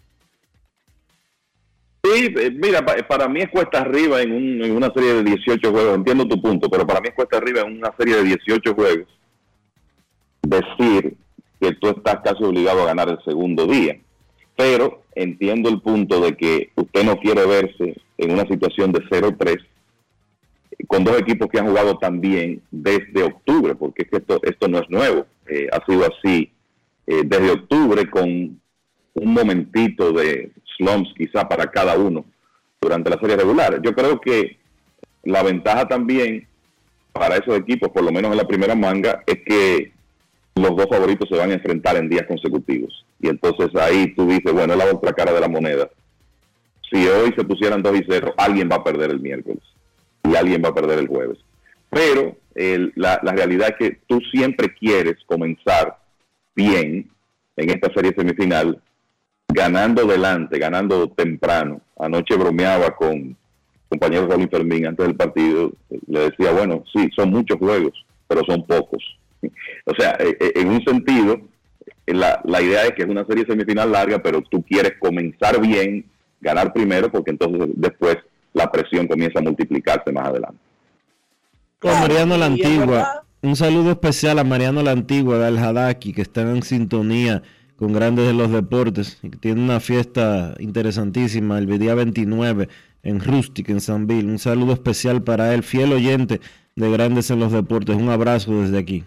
Sí, eh, mira, para mí es cuesta arriba en, en, una serie de 18 juegos, entiendo tu punto, pero para mí es cuesta arriba en una serie de 18 juegos decir que tú estás casi obligado a ganar el segundo día. Pero entiendo el punto de que usted no quiere verse en una situación de 0-3 con dos equipos que han jugado tan bien desde octubre, porque es que esto, esto no es nuevo. Eh, ha sido así eh, desde octubre con un momentito de slumps quizá para cada uno durante la serie regular. Yo creo que la ventaja también para esos equipos, por lo menos en la primera manga, es que los dos favoritos se van a enfrentar en días consecutivos. Y entonces ahí tú dices, bueno, es la otra cara de la moneda. Si hoy se pusieran 2 y 0, alguien va a perder el miércoles y alguien va a perder el jueves. Pero la, la realidad es que tú siempre quieres comenzar bien en esta serie semifinal, ganando delante, ganando temprano. Anoche bromeaba con compañero Raúl Fermín antes del partido, le decía, bueno, sí, son muchos juegos, pero son pocos. O sea, eh, eh, en un sentido, la, la idea es que es una serie semifinal larga, pero tú quieres comenzar bien, ganar primero, porque entonces después la presión comienza a multiplicarse más adelante. Con Mariano la Antigua, un saludo especial a Mariano la Antigua de Hadaki, que está en sintonía con Grandes de los Deportes, que tiene una fiesta interesantísima el día 29 en Rustic, en Sanville. Un saludo especial para él, fiel oyente de Grandes en los Deportes. Un abrazo desde aquí.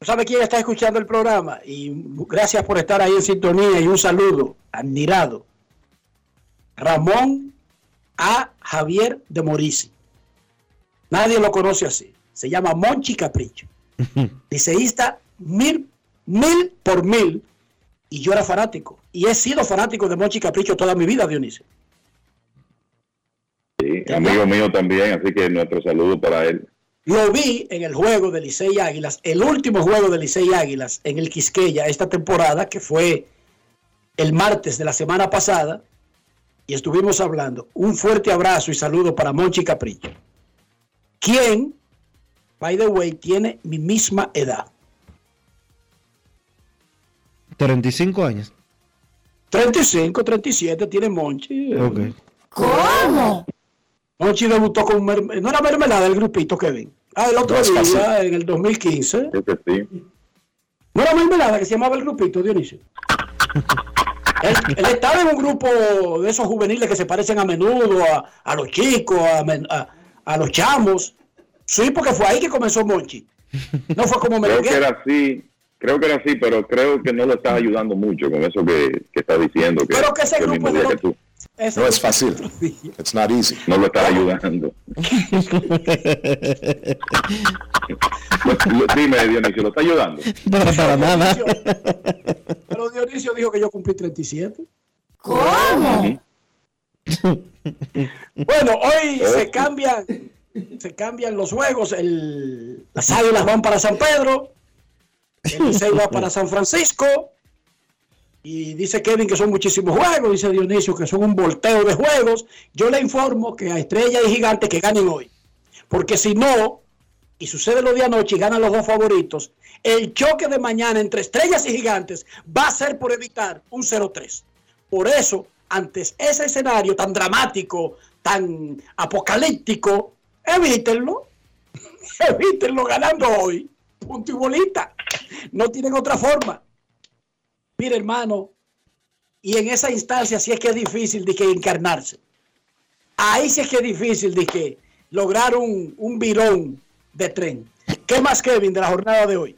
¿Sabe quién está escuchando el programa? Y gracias por estar ahí en sintonía y un saludo admirado. Ramón A. Javier de Morisi. Nadie lo conoce así. Se llama Monchi Capricho. Liceísta mil, mil por mil. Y yo era fanático. Y he sido fanático de Monchi Capricho toda mi vida, Dionisio. Sí, amigo mío también, así que nuestro saludo para él. Lo vi en el juego de Licey Águilas, el último juego de Licey Águilas en el Quisqueya esta temporada, que fue el martes de la semana pasada, y estuvimos hablando. Un fuerte abrazo y saludo para Monchi Capricho, quien, by the way, tiene mi misma edad. 35 años. 35, 37 tiene Monchi. Okay. ¿Cómo? Monchi debutó con no era mermelada el grupito Kevin. Ah, el otro No, día, en el 2015. Ese sí. No era mermelada que se llamaba el grupito, Dionisio. él, él estaba en un grupo de esos juveniles que se parecen a menudo a, a los chicos, a, a- a los chamos. Sí, porque fue ahí que comenzó Monchi. No fue como Creo que Merengue. era así, creo que era así, pero creo que no lo estás ayudando mucho con eso que, que estás diciendo. Que, Pero que ese el grupo de que tú. Ese No es fácil. It's not easy. No lo estás ayudando. Dime, Dionisio, ¿lo está ayudando? No, para nada. Pero Dionisio dijo que yo cumplí 37. ¿Cómo? Bueno, hoy se cambian, se cambian los juegos. El, las águilas van para San Pedro, el Licey va para San Francisco. Y dice Kevin que son muchísimos juegos, dice Dionisio que son un volteo de juegos. Yo le informo que a Estrella y Gigante que ganen hoy. Porque si no, y sucede lo de anoche y ganan los dos favoritos, el choque de mañana entre Estrellas y Gigantes va a ser por evitar un 0-3. Por eso, antes ese escenario tan dramático, tan apocalíptico, evítenlo. evítenlo ganando hoy. Punto y bolita. No tienen otra forma. Mire, hermano, y en esa instancia sí es que es difícil de que encarnarse. Ahí sí es que es difícil de que lograr un, un virón de tren. ¿Qué más, Kevin, de la jornada de hoy?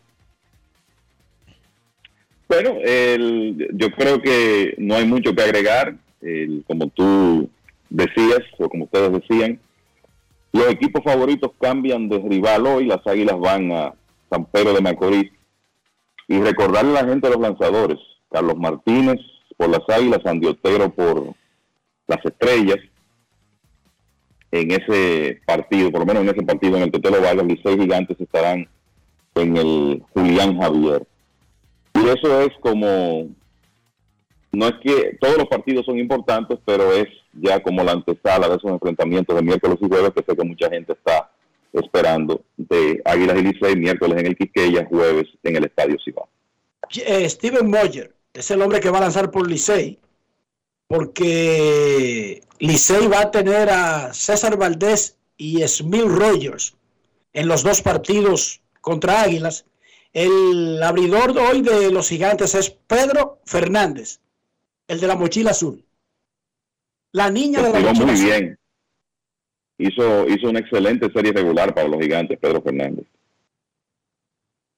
Bueno, el, yo creo que no hay mucho que agregar. El, como tú decías, o como ustedes decían, los equipos favoritos cambian de rival hoy. Las águilas van a San Pedro de Macorís. Y recordarle a la gente de los lanzadores: Carlos Martínez por las águilas, Andy por las estrellas. En ese partido, por lo menos en ese partido en el Tetelo Vargas, seis gigantes estarán en el Julián Javier. Y eso es como, no es que todos los partidos son importantes, pero es ya como la antesala de esos enfrentamientos de miércoles y jueves que sé que mucha gente está esperando de Águilas y Licey, miércoles en el Quiqueya, jueves en el Estadio Cibao. Eh, Steven Moyer es el hombre que va a lanzar por Licey, porque Licey va a tener a César Valdés y Smil Rogers en los dos partidos contra Águilas. El abridor de hoy de los gigantes es Pedro Fernández, el de la mochila azul. La niña de la mochila muy bien. Hizo, hizo una excelente serie regular para los gigantes, Pedro Fernández.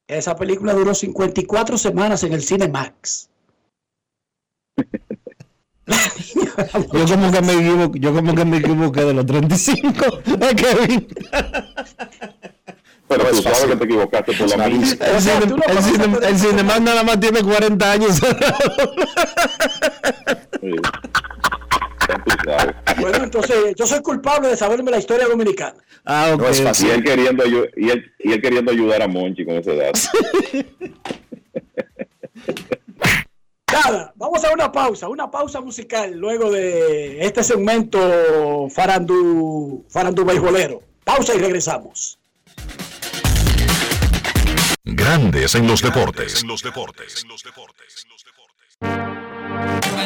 Esa película duró 54 semanas en el cine Max. yo como que me equivoqué, yo como que me equivoqué de los 35 Kevin. Pero tú sabes que te equivocaste por la misma. El, cine, el, cine, el Cineman nada más tiene 40 años. Bueno, entonces yo soy culpable de saberme la historia dominicana. Ah, ok. No es fácil. Y, él queriendo, y, él, y él queriendo ayudar a Monchi con esa edad. Nada, vamos a una pausa, una pausa musical luego de este segmento Farandú, Farandú Beisbolero. Pausa y regresamos. Grandes en los deportes. En los deportes. En los deportes. Te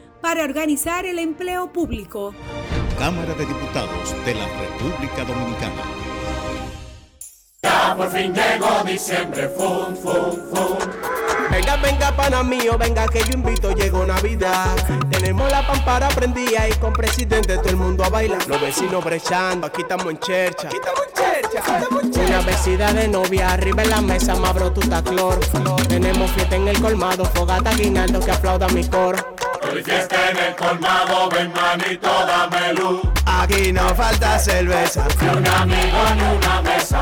para organizar el empleo público. Cámara de Diputados de la República Dominicana. Ya por fin llegó diciembre, fum, fum, fum. Venga, venga, pana mío, venga que yo invito, llegó Navidad. Tenemos la pampara prendida y con presidente todo el mundo a bailar. Los vecinos brechando, aquí estamos en chercha. Aquí estamos en chercha. Una vecina de novia, arriba en la mesa, mabro tu clor. Tenemos fiesta en el colmado, fogata guinaldo que aplauda mi coro. Hoy fiesta en el colmado, ven manito, dame luz. Aquí no falta cerveza. Ni un amigo ni una mesa.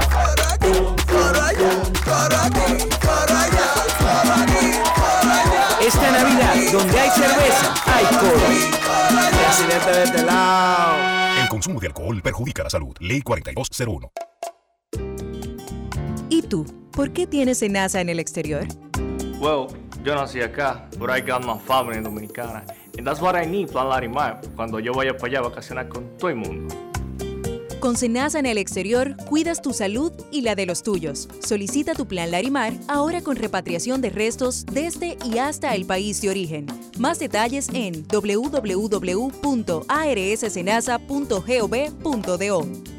Esta Navidad, donde hay cerveza, hay coro. Presidente de este lado. El consumo de alcohol perjudica la salud. Ley 4201. ¿Y tú? ¿Por qué tienes enaza en el exterior? Well, yo nací acá, but I got my family dominicana. And that's what I need, Plan Larimar, cuando yo vaya para allá a vacacionar con todo el mundo. Con Senasa en el exterior, cuidas tu salud y la de los tuyos. Solicita tu plan Larimar ahora con repatriación de restos desde y hasta el país de origen. Más detalles en www.arssenasa.gov.do.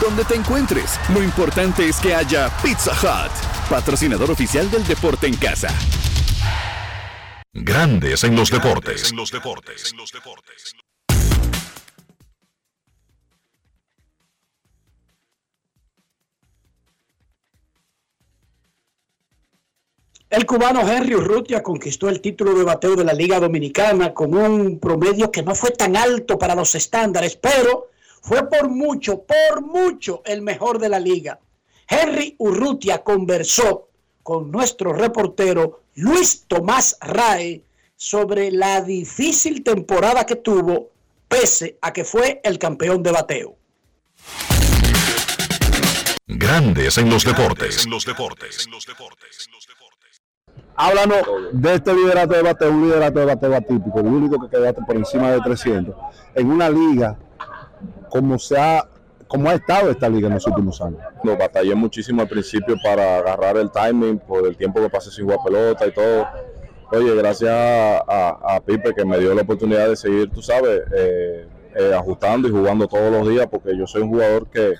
Donde te encuentres, lo importante es que haya Pizza Hut, patrocinador oficial del deporte en casa. Grandes en los deportes. En los deportes. El cubano Henry Urrutia conquistó el título de bateo de la Liga Dominicana con un promedio que no fue tan alto para los estándares, pero fue por mucho, por mucho el mejor de la liga. Henry Urrutia conversó con nuestro reportero Luis Tomás Rae sobre la difícil temporada que tuvo, pese a que fue el campeón de bateo. Grandes en los deportes. Háblanos de este liderato de bateo, un liderato de bateo atípico, el único que quedaste por encima de 300, en una liga como se ha como ha estado esta liga en los últimos años. No, batallé muchísimo al principio para agarrar el timing por el tiempo que pasé sin jugar pelota y todo. Oye, gracias a, Pipe que me dio la oportunidad de seguir, tú sabes, eh, eh, ajustando y jugando todos los días, porque yo soy un jugador que,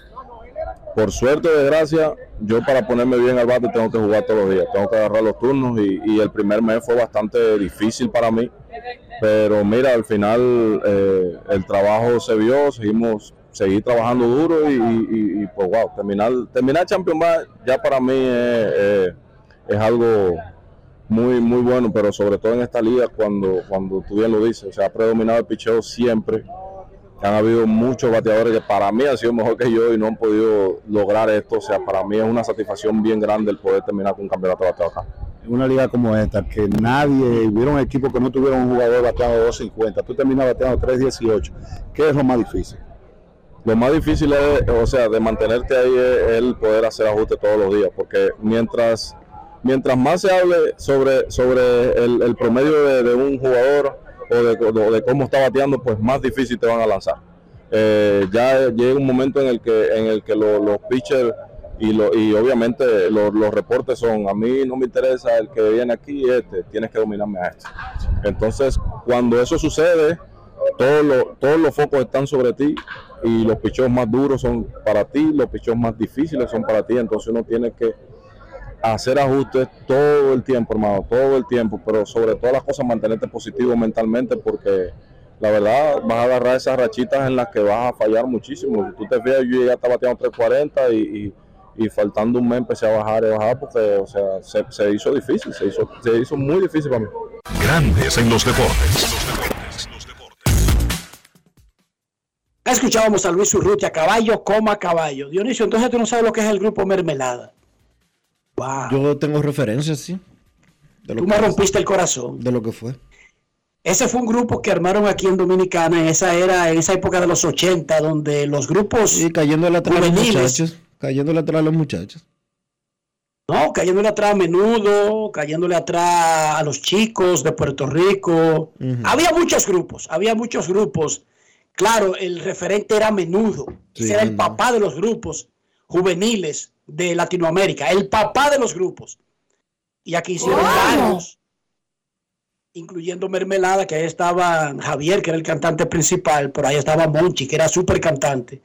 por suerte de gracia, yo para ponerme bien al bate tengo que jugar todos los días, tengo que agarrar los turnos y, el primer mes fue bastante difícil para mí, pero mira, al final eh, el trabajo se vio, seguimos, seguir trabajando duro y, pues wow, terminar, terminar Champion ya para mí es, es, algo muy muy bueno, pero sobre todo en esta liga cuando, cuando tú bien lo dices, se ha predominado el picheo siempre han habido muchos bateadores que para mí han sido mejor que yo y no han podido lograr esto. O sea, para mí es una satisfacción bien grande el poder terminar con un campeonato de bateo acá. En una liga como esta, que nadie, hubiera un equipo que no tuviera un jugador bateando 250, tú terminas bateando 318, ¿qué es lo más difícil? Lo más difícil es, o sea, de mantenerte ahí es el poder hacer ajustes todos los días, porque mientras, mientras más se hable sobre, sobre el, promedio de un jugador, o de, cómo está bateando, pues más difícil te van a lanzar. Eh, ya llega un momento en el que, en el que los pitchers y, lo, y obviamente los, reportes son, a mí no me interesa el que viene aquí, este, tienes que dominarme a este. Entonces, cuando eso sucede, todos todos los focos están sobre ti y los pichos más duros son para ti, los pichos más difíciles son para ti, entonces uno tiene que hacer ajustes todo el tiempo, hermano, todo el tiempo, pero sobre todas las cosas mantenerte positivo mentalmente porque la verdad vas a agarrar esas rachitas en las que vas a fallar muchísimo. Si tú te fijas, yo ya estaba bateando 340 y, y, faltando un mes empecé a bajar y bajar porque, o sea, se, hizo difícil, se hizo, se hizo muy difícil para mí. Grandes en los deportes. Escuchábamos a Luis Urrutia, caballo, coma caballo. Dionisio, entonces tú no sabes lo que es el grupo Mermelada. Yo tengo referencias, sí. Tú me rompiste el corazón. De lo que fue. Ese fue un grupo que armaron aquí en Dominicana en esa era, en esa época de los 80, donde los grupos. Y cayendo atrás los muchachos. Cayendo atrás los muchachos. No, cayéndole atrás a menudo, cayéndole atrás a los chicos de Puerto Rico. Había muchos grupos, había muchos grupos. Claro, el referente era menudo. Sí, Ese era el papá de los grupos juveniles de Latinoamérica, el papá de los grupos. Y aquí hicieron varios, incluyendo Mermelada, que ahí estaba Javier, que era el cantante principal, por ahí estaba Monchi, que era súper cantante.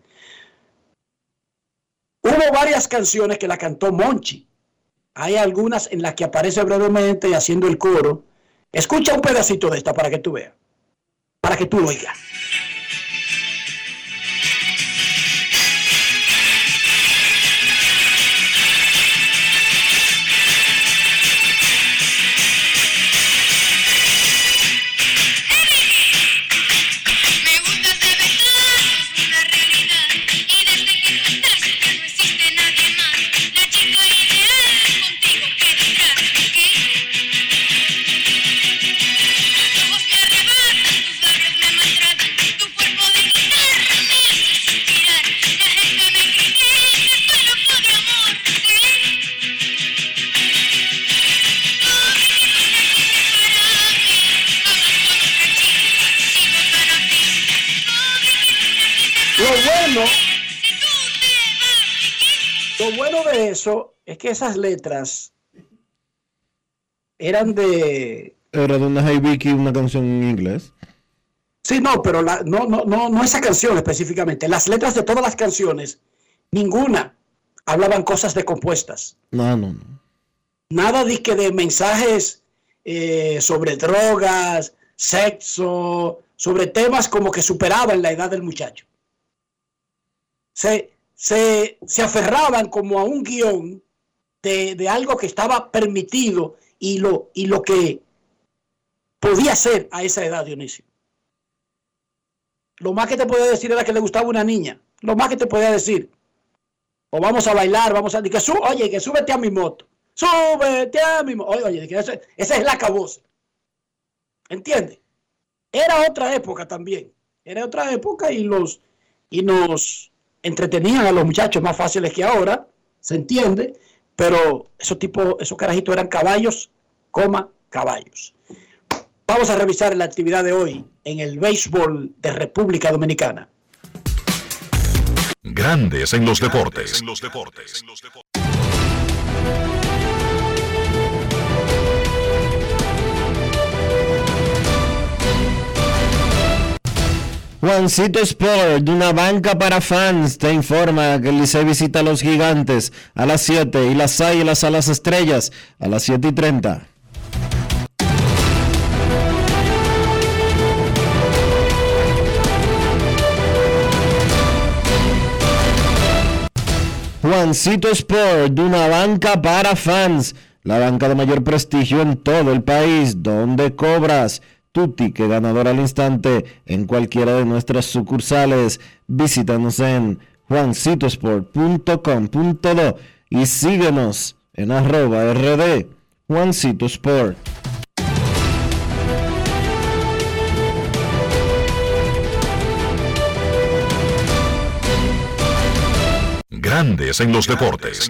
Hubo varias canciones que la cantó Monchi. Hay algunas en las que aparece brevemente haciendo el coro. Escucha un pedacito de esta para que tú veas, para que tú lo oigas. De eso es que esas letras eran de Era de una Vicky, una canción en inglés. Sí, no, pero la- no, no, no, no esa canción específicamente. Las letras de todas las canciones, ninguna hablaban cosas decompuestas. No, no, no. Nada de que de mensajes eh, sobre drogas, sexo, sobre temas como que superaban la edad del muchacho. Se, se, se aferraban como a un guion de, de algo que estaba permitido y lo, y lo que podía ser a esa edad, Dionisio. Lo más que te podía decir era que le gustaba una niña. Lo más que te podía decir. O vamos a bailar, vamos a... Que su, oye, que súbete a mi moto. Súbete a mi moto. Oye, oye, que eso- esa es la cabosa. ¿Entiendes? Era otra época también. Era otra época y los... Y nos entretenían a los muchachos más fáciles que ahora. ¿Se entiende? Pero esos tipos, esos carajitos eran caballos, coma, caballos. Vamos a revisar la actividad de hoy en el béisbol de República Dominicana. Grandes en los deportes. Juancito Sport, de una banca para fans, te informa que el Licey visita a los gigantes a las 7 y las águilas a las estrellas a las 7 y 30. Juancito Sport, de una banca para fans, la banca de mayor prestigio en todo el país, donde cobras ticket ganador al instante en cualquiera de nuestras sucursales. Visítanos en juancitosport.com.do y síguenos en arroba rd Juancito Sport. Grandes en los deportes.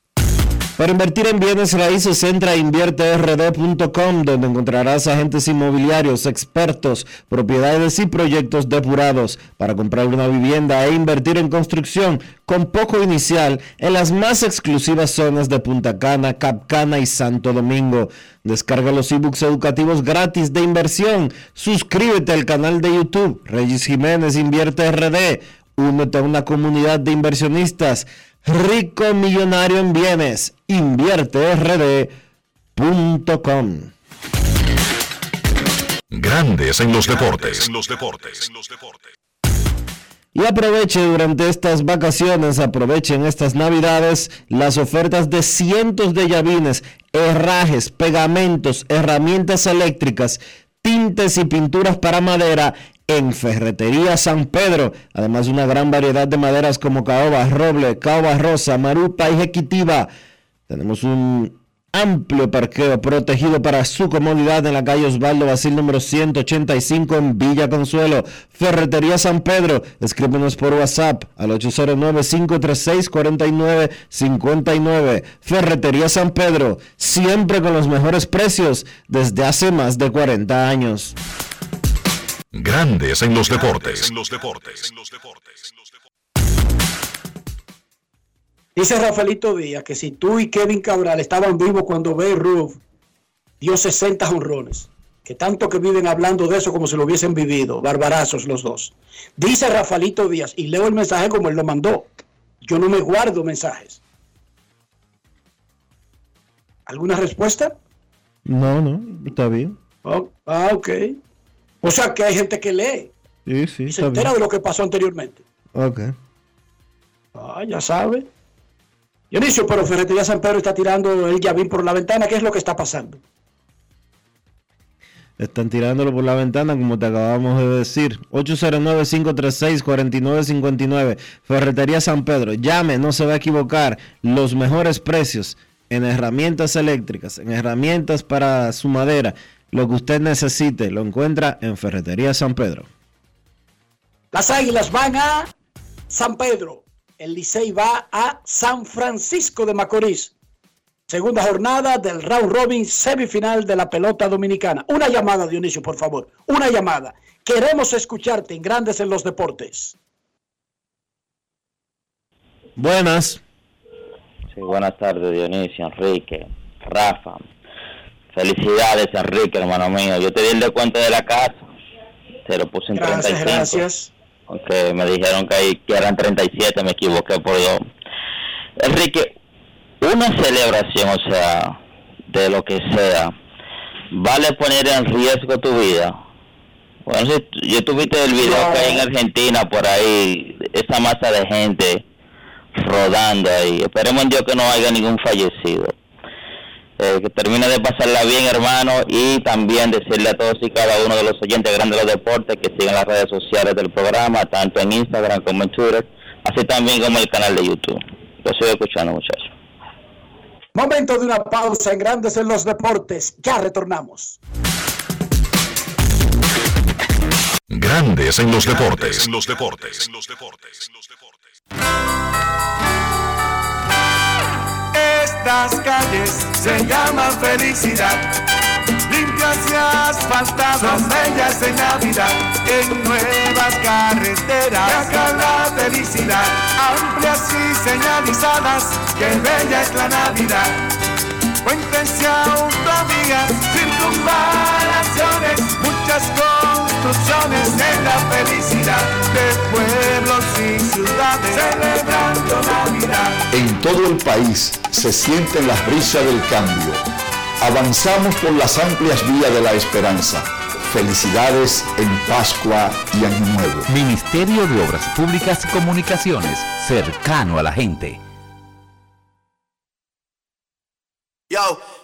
Para invertir en bienes raíces, entra a invierterd.com, donde encontrarás agentes inmobiliarios, expertos, propiedades y proyectos depurados para comprar una vivienda e invertir en construcción con poco inicial en las más exclusivas zonas de Punta Cana, Capcana y Santo Domingo. Descarga los ebooks educativos gratis de inversión. Suscríbete al canal de YouTube Regis Jiménez Invierte RD. Únete a una comunidad de inversionistas rico millonario en bienes. InvierteRD.com. Grandes en los deportes. Y aproveche durante estas vacaciones, aprovechen estas navidades las ofertas de cientos de llavines, herrajes, pegamentos, herramientas eléctricas, tintes y pinturas para madera en Ferretería San Pedro. Además una gran variedad de maderas como caoba, roble, caoba rosa, marupa y jequitiva. Tenemos un amplio parqueo protegido para su comodidad en la calle Osvaldo Basil número 185 en Villa Consuelo. Ferretería San Pedro, escríbenos por WhatsApp al 809-536-4959. Ferretería San Pedro, siempre con los mejores precios desde hace más de 40 años. Grandes en los deportes. Dice Rafaelito Díaz que si tú y Kevin Cabral estaban vivos cuando Babe Ruth dio 60 honrones, que tanto que viven hablando de eso como si lo hubiesen vivido, barbarazos los dos. Dice Rafaelito Díaz, y leo el mensaje como él lo mandó. Yo no me guardo mensajes. ¿Alguna respuesta? No, no, está bien. Oh, ah, ok. O sea que hay gente que lee Sí, sí, y se entera bien. de lo que pasó anteriormente. Ok. Ah, ya sabe. Dionisio, pero Ferretería San Pedro está tirando el llavín por la ventana. ¿Qué es lo que está pasando? Están tirándolo por la ventana, como te acabamos de decir. 809-536-4959. Ferretería San Pedro. Llame, no se va a equivocar. Los mejores precios en herramientas eléctricas, en herramientas para su madera. Lo que usted necesite lo encuentra en Ferretería San Pedro. Las águilas van a San Pedro. El Licey va a San Francisco de Macorís. Segunda jornada del round robin semifinal de la pelota dominicana. Una llamada, Dionisio, por favor. Una llamada. Queremos escucharte en Grandes en los Deportes. Buenas. Sí, buenas tardes, Dionisio, Enrique, Rafa. Felicidades, Enrique, hermano mío. Yo te di el descuento de la casa. Te lo puse en Gracias, 35. gracias. Aunque me dijeron que, que eran 37, me equivoqué por dos. Enrique, una celebración, o sea, de lo que sea, ¿vale poner en riesgo tu vida? Bueno, yo tuviste el video que hay en Argentina por ahí, esa masa de gente rodando ahí. Esperemos en Dios que no haya ningún fallecido. Eh, que termine de pasarla bien, hermano, y también decirle a todos y cada uno de los oyentes grandes de los deportes que sigan las redes sociales del programa, tanto en Instagram como en Twitter, así también como el canal de YouTube. Lo estoy escuchando, muchachos. Momento de una pausa en Grandes en los Deportes. Ya retornamos. Grandes en los deportes. En los deportes. Estas calles se llaman felicidad. Limpias y asfaltadas, bellas en Navidad. En nuevas carreteras, acá la felicidad. Amplias y señalizadas, que bella es la Navidad. Puentes y autovías, circunvalaciones, muchas construcciones en la felicidad de pueblos y ciudades celebrando Navidad. En todo el país se sienten las brisas del cambio. Avanzamos por las amplias vías de la esperanza. Felicidades en Pascua y Año Nuevo. Ministerio de Obras Públicas y Comunicaciones, cercano a la gente. Yo,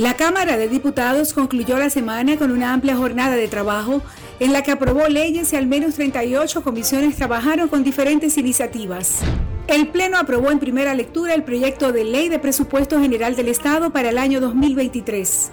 La Cámara de Diputados concluyó la semana con una amplia jornada de trabajo en la que aprobó leyes y al menos 38 comisiones trabajaron con diferentes iniciativas. El Pleno aprobó en primera lectura el proyecto de ley de presupuesto general del Estado para el año 2023.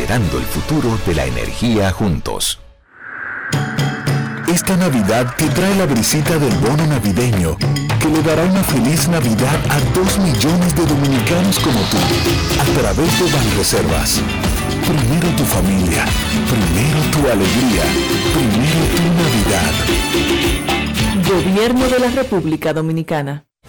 acelerando el futuro de la energía juntos. Esta Navidad te trae la brisita del bono navideño, que le dará una feliz Navidad a dos millones de dominicanos como tú, a través de Banreservas. Primero tu familia, primero tu alegría, primero tu Navidad. Gobierno de la República Dominicana.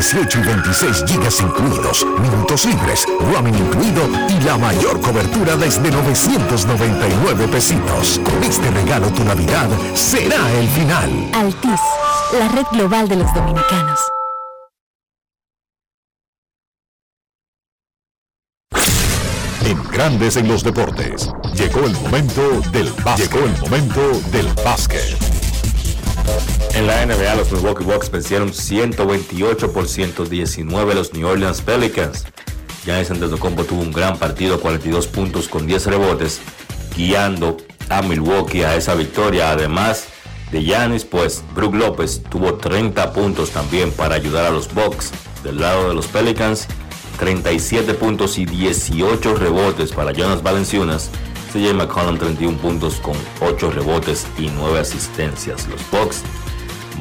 18 y 26 gigas incluidos, minutos libres, roaming incluido y la mayor cobertura desde 999 pesitos. Con este regalo tu Navidad será el final. Altis, la red global de los dominicanos. En Grandes en los Deportes, llegó el momento del básquet. Llegó el momento del básquet. En la NBA, los Milwaukee Bucks vencieron 128 por 119 a los New Orleans Pelicans. Giannis Antetokounmpo tuvo un gran partido, 42 puntos con 10 rebotes, guiando a Milwaukee a esa victoria. Además de Giannis, pues Brook López tuvo 30 puntos también para ayudar a los Bucks. Del lado de los Pelicans, 37 puntos y 18 rebotes para Jonas Valenciunas. CJ McCollum 31 puntos con 8 rebotes y 9 asistencias. Los Bucks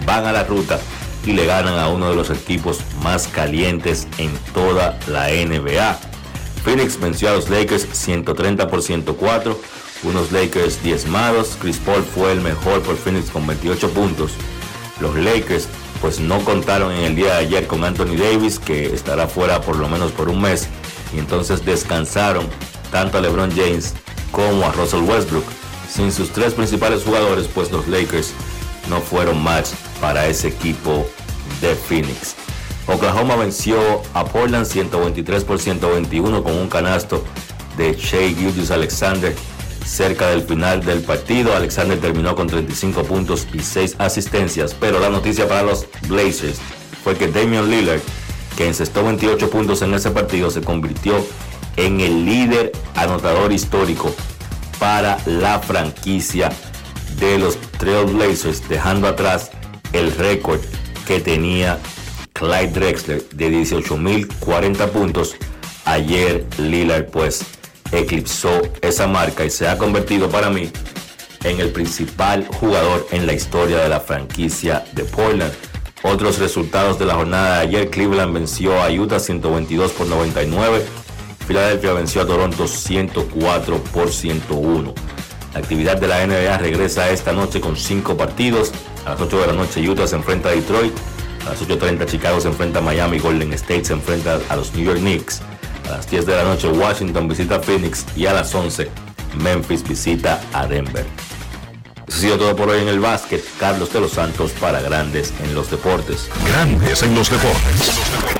van a la ruta y le ganan a uno de los equipos más calientes en toda la NBA. Phoenix venció a los Lakers 130 por 104, unos Lakers diezmados. Chris Paul fue el mejor por Phoenix con 28 puntos. Los Lakers pues no contaron en el día de ayer con Anthony Davis que estará fuera por lo menos por un mes y entonces descansaron tanto a LeBron James como a Russell Westbrook. Sin sus tres principales jugadores pues los Lakers no fueron match para ese equipo de Phoenix. Oklahoma venció a Portland 123 por 121 con un canasto de Shea Gildius Alexander cerca del final del partido. Alexander terminó con 35 puntos y 6 asistencias, pero la noticia para los Blazers fue que Damian Lillard, que encestó 28 puntos en ese partido, se convirtió en el líder anotador histórico para la franquicia de los Trail Blazers, dejando atrás el récord que tenía Clyde Drexler de 18.040 puntos. Ayer Lillard pues eclipsó esa marca y se ha convertido para mí en el principal jugador en la historia de la franquicia de Portland. Otros resultados de la jornada de ayer, Cleveland venció a Utah 122 por 99, Filadelfia venció a Toronto 104 por 101. La actividad de la NBA regresa esta noche con cinco partidos. A las 8 de la noche Utah se enfrenta a Detroit. A las 8.30 Chicago se enfrenta a Miami. Golden State se enfrenta a los New York Knicks. A las 10 de la noche Washington visita a Phoenix. Y a las 11 Memphis visita a Denver. Eso ha sido todo por hoy en el básquet. Carlos de los Santos para Grandes en los Deportes. Grandes en los Deportes.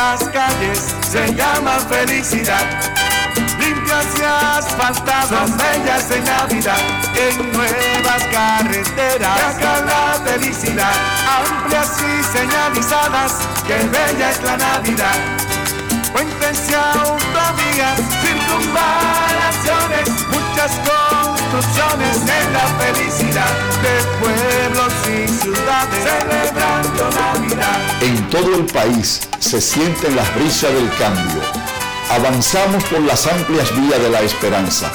Estas calles se llaman felicidad. Limpias y asfaltadas, bellas en Navidad. En nuevas carreteras, acá la felicidad. Amplias y señalizadas, que bella es la Navidad. Puentes y autovías, circunvalaciones, muchas construcciones en la felicidad de pueblos y ciudades celebrando Navidad. En todo el país se sienten las brisas del cambio. Avanzamos por las amplias vías de la esperanza.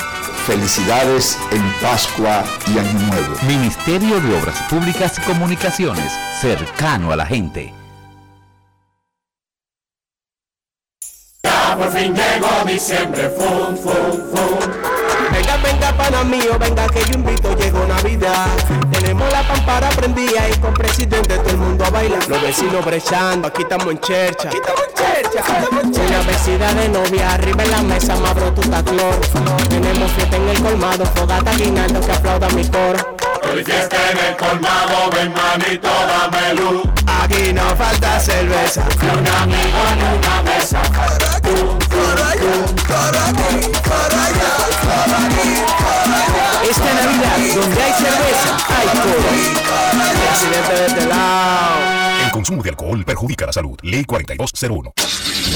Felicidades en Pascua y Año Nuevo. Ministerio de Obras Públicas y Comunicaciones, cercano a la gente. Ya por fin llegó diciembre, fum, fum, fum. Venga, venga, pana mío, venga que yo invito, llegó Navidad. Tenemos la pampara prendida y con presidente todo el mundo a bailar. Los vecinos brechando, aquí estamos en chercha. Aquí estamos en chercha. Una vestida de novia, arriba en la mesa, mabro tu taclor. Tenemos fiesta en el colmado, fogata guinaldo que aplauda mi coro. Hoy fiesta en el colmado, ven manito, dame luz. Aquí no falta cerveza. Ni un amigo en una mesa. Esta Navidad, donde hay cerveza, hay todo. Presidente de este lado. El consumo de alcohol perjudica la salud. Ley 4201.